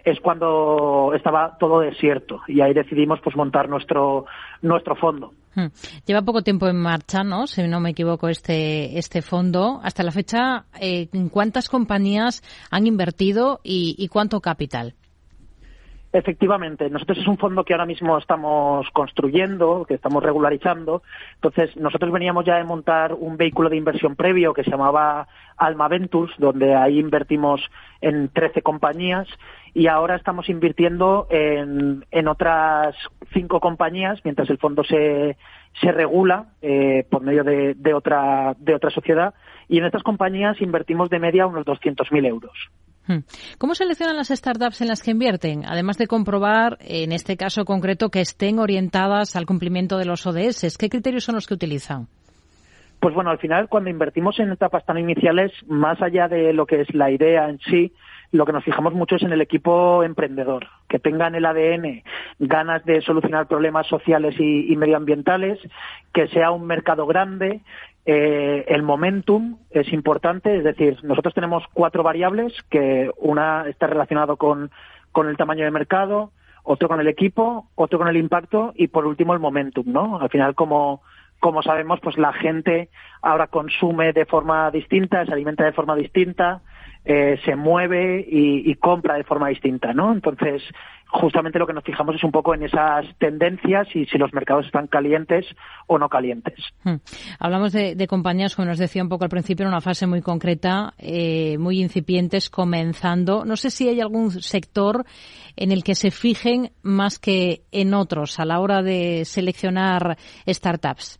Speaker 21: es cuando estaba todo desierto y ahí decidimos pues montar nuestro nuestro fondo.
Speaker 10: Hmm. Lleva poco tiempo en marcha, ¿no? Si no me equivoco, este este fondo. Hasta la fecha, eh, ¿cuántas compañías han invertido y, y cuánto capital?
Speaker 21: Efectivamente, nosotros es un fondo que ahora mismo estamos construyendo, que estamos regularizando. Entonces, nosotros veníamos ya de montar un vehículo de inversión previo que se llamaba Alma Ventures, donde ahí invertimos en 13 compañías y ahora estamos invirtiendo en, en otras cinco compañías mientras el fondo se, se regula eh, por medio de, de, otra, de otra sociedad y en estas compañías invertimos de media unos 200.000 euros.
Speaker 10: Hmm. ¿Cómo seleccionan las startups en las que invierten? Además de comprobar, en este caso concreto, que estén orientadas al cumplimiento de los ODS, ¿qué criterios son los que utilizan?
Speaker 21: Pues bueno, al final, cuando invertimos en etapas tan iniciales, más allá de lo que es la idea en sí, lo que nos fijamos mucho es en el equipo emprendedor, que tengan el ADN, ganas de solucionar problemas sociales y, medioambientales, que sea un mercado grande, eh, el momentum es importante, es decir, nosotros tenemos cuatro variables, que una está relacionado con, con el tamaño de mercado, otro con el equipo, otro con el impacto y por último el momentum, ¿no? Al final, como, como sabemos, pues la gente ahora consume de forma distinta, se alimenta de forma distinta, eh, se mueve y, y, compra de forma distinta, ¿no? Entonces, justamente lo que nos fijamos es un poco en esas tendencias y si los mercados están calientes o no calientes.
Speaker 10: Hmm. Hablamos de, de, compañías, como nos decía un poco al principio, en una fase muy concreta, eh, muy incipientes, comenzando. No sé si hay algún sector en el que se fijen más que en otros a la hora de seleccionar startups.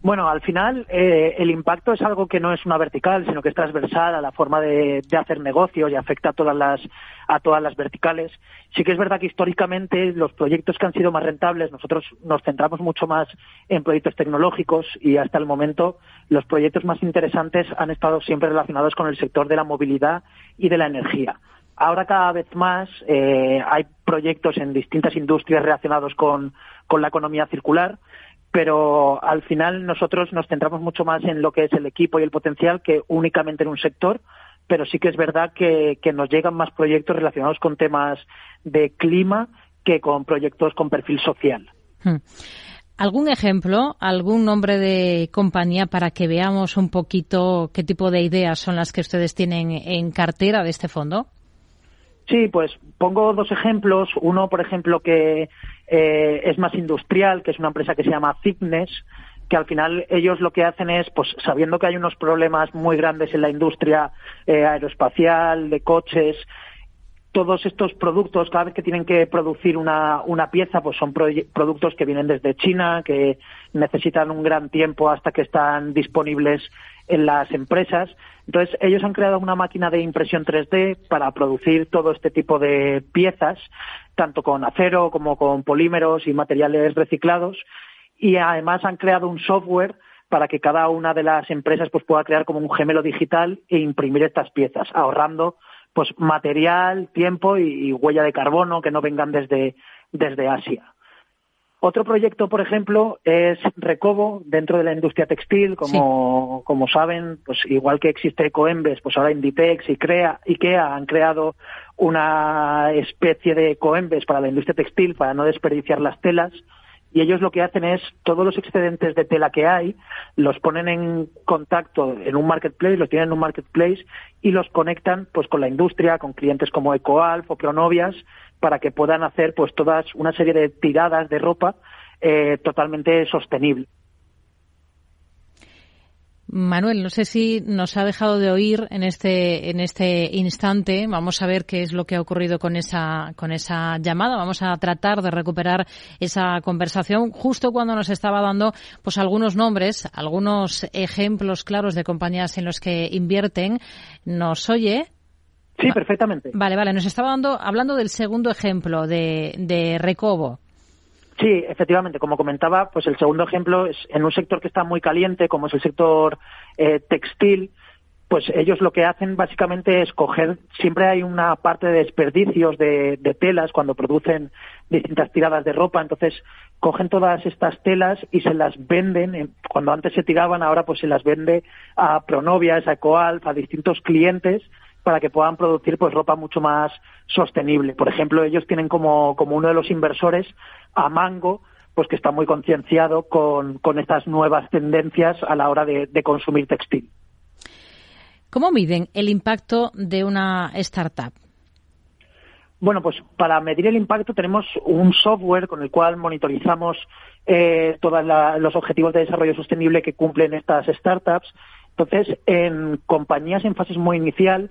Speaker 21: Bueno, al final eh, el impacto es algo que no es una vertical, sino que es transversal a la forma de, de, hacer negocios y afecta a todas las a todas las verticales. Sí que es verdad que históricamente los proyectos que han sido más rentables, nosotros nos centramos mucho más en proyectos tecnológicos y hasta el momento los proyectos más interesantes han estado siempre relacionados con el sector de la movilidad y de la energía. Ahora cada vez más eh, hay proyectos en distintas industrias relacionados con, con la economía circular pero al final nosotros nos centramos mucho más en lo que es el equipo y el potencial que únicamente en un sector, pero sí que es verdad que, que nos llegan más proyectos relacionados con temas de clima que con proyectos con perfil social.
Speaker 10: Hmm. ¿Algún ejemplo, algún nombre de compañía para que veamos un poquito qué tipo de ideas son las que ustedes tienen en cartera de este fondo?
Speaker 21: Sí, pues pongo dos ejemplos. Uno, por ejemplo, que eh, es más industrial, que es una empresa que se llama Fitness, que al final ellos lo que hacen es, pues sabiendo que hay unos problemas muy grandes en la industria eh, aeroespacial, de coches, todos estos productos, cada vez que tienen que producir una, una pieza, pues son productos que vienen desde China, que necesitan un gran tiempo hasta que están disponibles en las empresas. Entonces, ellos han creado una máquina de impresión 3D para producir todo este tipo de piezas, tanto con acero como con polímeros y materiales reciclados. Y además han creado un software para que cada una de las empresas pues, pueda crear como un gemelo digital e imprimir estas piezas, ahorrando pues material, tiempo y, huella de carbono que no vengan desde, desde Asia. Otro proyecto, por ejemplo, es Recobo dentro de la industria textil. Como, sí. como saben, pues igual que existe Ecoembes, pues ahora Inditex y Crea, IKEA han creado una especie de Ecoembes para la industria textil para no desperdiciar las telas. Y ellos lo que hacen es todos los excedentes de tela que hay los ponen en contacto en un marketplace, los tienen en un marketplace y los conectan pues con la industria, con clientes como Ecoalf o Pronovias para que puedan hacer pues todas una serie de tiradas de ropa eh, totalmente sostenible.
Speaker 10: Manuel, no sé si nos ha dejado de oír en este en este instante. Vamos a ver qué es lo que ha ocurrido con esa con esa llamada. Vamos a tratar de recuperar esa conversación justo cuando nos estaba dando pues algunos nombres, algunos ejemplos claros de compañías en los que invierten. ¿Nos oye?
Speaker 21: Sí, perfectamente.
Speaker 10: Vale, vale. Nos estaba dando hablando del segundo ejemplo de de Recobo.
Speaker 21: Sí, efectivamente, como comentaba, pues el segundo ejemplo es en un sector que está muy caliente, como es el sector eh, textil, pues ellos lo que hacen básicamente es coger, siempre hay una parte de desperdicios de, telas cuando producen distintas tiradas de ropa, entonces cogen todas estas telas y se las venden, cuando antes se tiraban, ahora pues se las vende a Pronovias, a Ecoalf, a distintos clientes para que puedan producir pues ropa mucho más sostenible. Por ejemplo, ellos tienen como, como uno de los inversores a Mango, pues que está muy concienciado con, con estas nuevas tendencias a la hora de, consumir textil.
Speaker 10: ¿Cómo miden el impacto de una startup?
Speaker 21: Bueno, pues para medir el impacto tenemos un software con el cual monitorizamos eh, todos los objetivos de desarrollo sostenible que cumplen estas startups. Entonces, en compañías en fases muy inicial,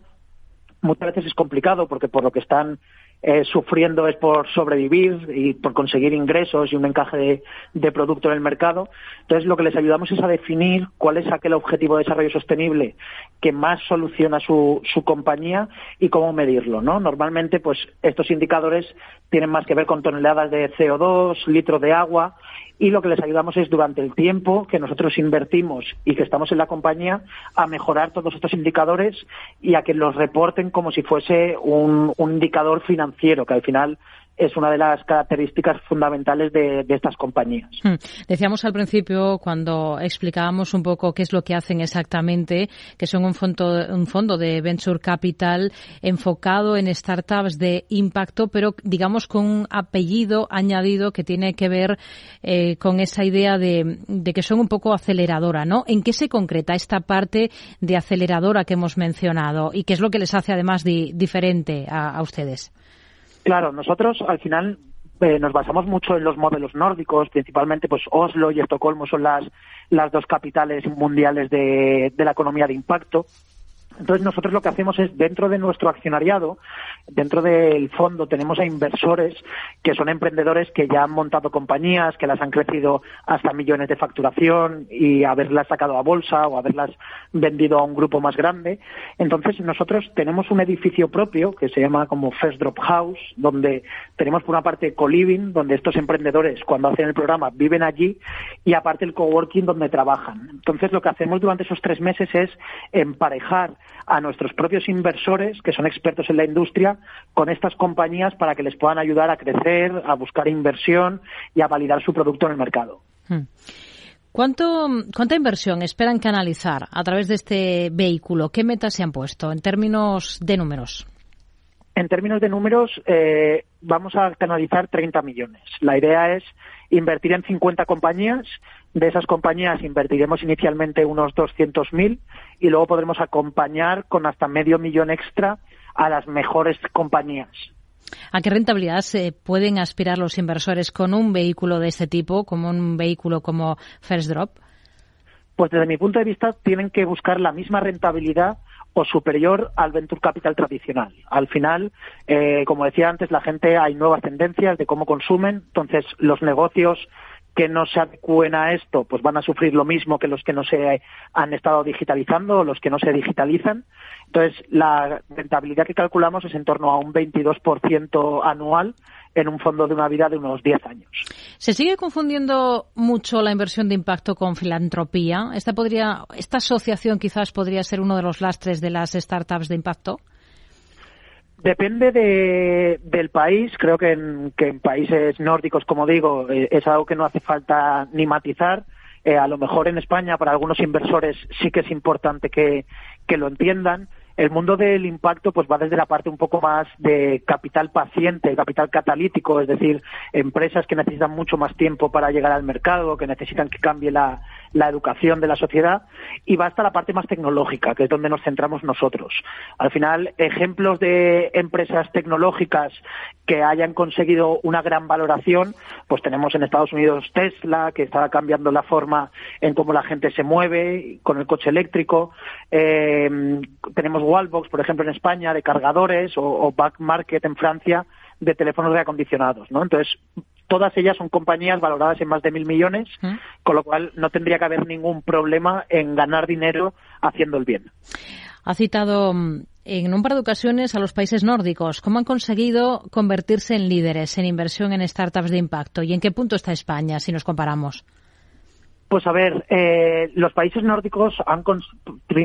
Speaker 21: muchas veces es complicado porque por lo que están eh, sufriendo es por sobrevivir y por conseguir ingresos y un encaje de, producto en el mercado. Entonces, lo que les ayudamos es a definir cuál es aquel objetivo de desarrollo sostenible que más soluciona su, su compañía y cómo medirlo. ¿no? Normalmente, pues estos indicadores tienen más que ver con toneladas de CO2, litros de agua y lo que les ayudamos es durante el tiempo que nosotros invertimos y que estamos en la compañía a mejorar todos estos indicadores y a que los reporten como si fuese un, indicador financiero, que al final es una de las características fundamentales de, estas compañías. Hmm.
Speaker 10: Decíamos al principio, cuando explicábamos un poco qué es lo que hacen exactamente, que son un fondo, un fondo de venture capital enfocado en startups de impacto, pero digamos con un apellido añadido que tiene que ver eh, con esa idea de, que son un poco aceleradora, ¿no? ¿En qué se concreta esta parte de aceleradora que hemos mencionado y qué es lo que les hace además diferente a ustedes?
Speaker 21: Claro, nosotros al final eh, nos basamos mucho en los modelos nórdicos, principalmente pues Oslo y Estocolmo son las, las dos capitales mundiales de, de la economía de impacto. Entonces nosotros lo que hacemos es dentro de nuestro accionariado, dentro del fondo tenemos a inversores que son emprendedores que ya han montado compañías, que las han crecido hasta millones de facturación y haberlas sacado a bolsa o haberlas vendido a un grupo más grande. Entonces nosotros tenemos un edificio propio que se llama como First Drop House, donde tenemos por una parte co-living, donde estos emprendedores cuando hacen el programa viven allí y aparte el coworking donde trabajan. Entonces lo que hacemos durante esos tres meses es emparejar a nuestros propios inversores, que son expertos en la industria, con estas compañías para que les puedan ayudar a crecer, a buscar inversión y a validar su producto en el mercado. Hmm.
Speaker 10: ¿Cuánto, ¿Cuánta inversión esperan canalizar a través de este vehículo? ¿Qué metas se han puesto en términos de números?
Speaker 21: En términos de números, eh, vamos a canalizar 30 millones. La idea es invertir en 50 compañías. De esas compañías invertiremos inicialmente unos 200.000 y luego podremos acompañar con hasta medio millón extra a las mejores compañías.
Speaker 10: ¿A qué rentabilidad se pueden aspirar los inversores con un vehículo de este tipo, como un vehículo como First Drop?
Speaker 21: Pues desde mi punto de vista tienen que buscar la misma rentabilidad o superior al venture capital tradicional. Al final, eh, como decía antes, la gente hay nuevas tendencias de cómo consumen, entonces los negocios que no se adecúen a esto, pues van a sufrir lo mismo que los que no se han estado digitalizando o los que no se digitalizan. Entonces, la rentabilidad que calculamos es en torno a un 22% anual en un fondo de una vida de unos 10 años.
Speaker 10: ¿Se sigue confundiendo mucho la inversión de impacto con filantropía? ¿Esta, podría, esta asociación quizás podría ser uno de los lastres de las startups de impacto?
Speaker 21: Depende del país. Creo que en, países nórdicos, como digo, eh, es algo que no hace falta ni matizar. Eh, a lo mejor en España, para algunos inversores, sí que es importante que lo entiendan el mundo del impacto pues va desde la parte un poco más de capital paciente, capital catalítico, es decir, empresas que necesitan mucho más tiempo para llegar al mercado, que necesitan que cambie la, la educación de la sociedad y va hasta la parte más tecnológica, que es donde nos centramos nosotros. Al final, ejemplos de empresas tecnológicas que hayan conseguido una gran valoración, pues tenemos en Estados Unidos Tesla, que está cambiando la forma en cómo la gente se mueve con el coche eléctrico. Eh, tenemos Wallbox, por ejemplo, en España, de cargadores, o, Back Market en Francia, de teléfonos reacondicionados, ¿no? Entonces, todas ellas son compañías valoradas en más de mil millones, con lo cual no tendría que haber ningún problema en ganar dinero haciendo el bien.
Speaker 10: Ha citado mm, en un par de ocasiones a los países nórdicos. ¿Cómo han conseguido convertirse en líderes en inversión en startups de impacto? ¿Y en qué punto está España si nos comparamos?
Speaker 21: Pues a ver, eh, los países nórdicos han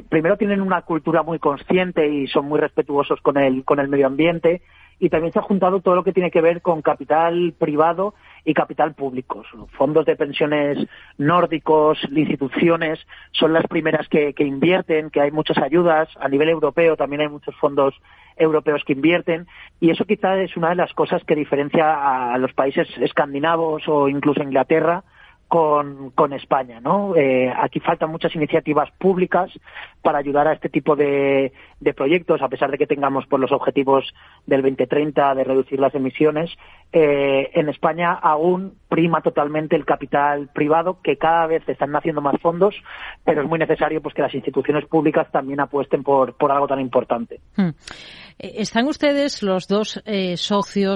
Speaker 21: primero tienen una cultura muy consciente y son muy respetuosos con el, con el medio ambiente y también se ha juntado todo lo que tiene que ver con capital privado y capital público. Fondos de pensiones nórdicos, instituciones, son las primeras que, que invierten, que hay muchas ayudas. A nivel europeo también hay muchos fondos europeos que invierten y eso quizá es una de las cosas que diferencia a los países escandinavos o incluso Inglaterra con, con España, ¿no? Eh, aquí faltan muchas iniciativas públicas para ayudar a este tipo de, proyectos, a pesar de que tengamos por los objetivos del 2030 de reducir las emisiones. Eh, en España aún prima totalmente el capital privado, que cada vez están naciendo más fondos, pero es muy necesario pues que las instituciones públicas también apuesten por, por algo tan importante.
Speaker 10: Hmm. Eh, ¿Están ustedes los dos socios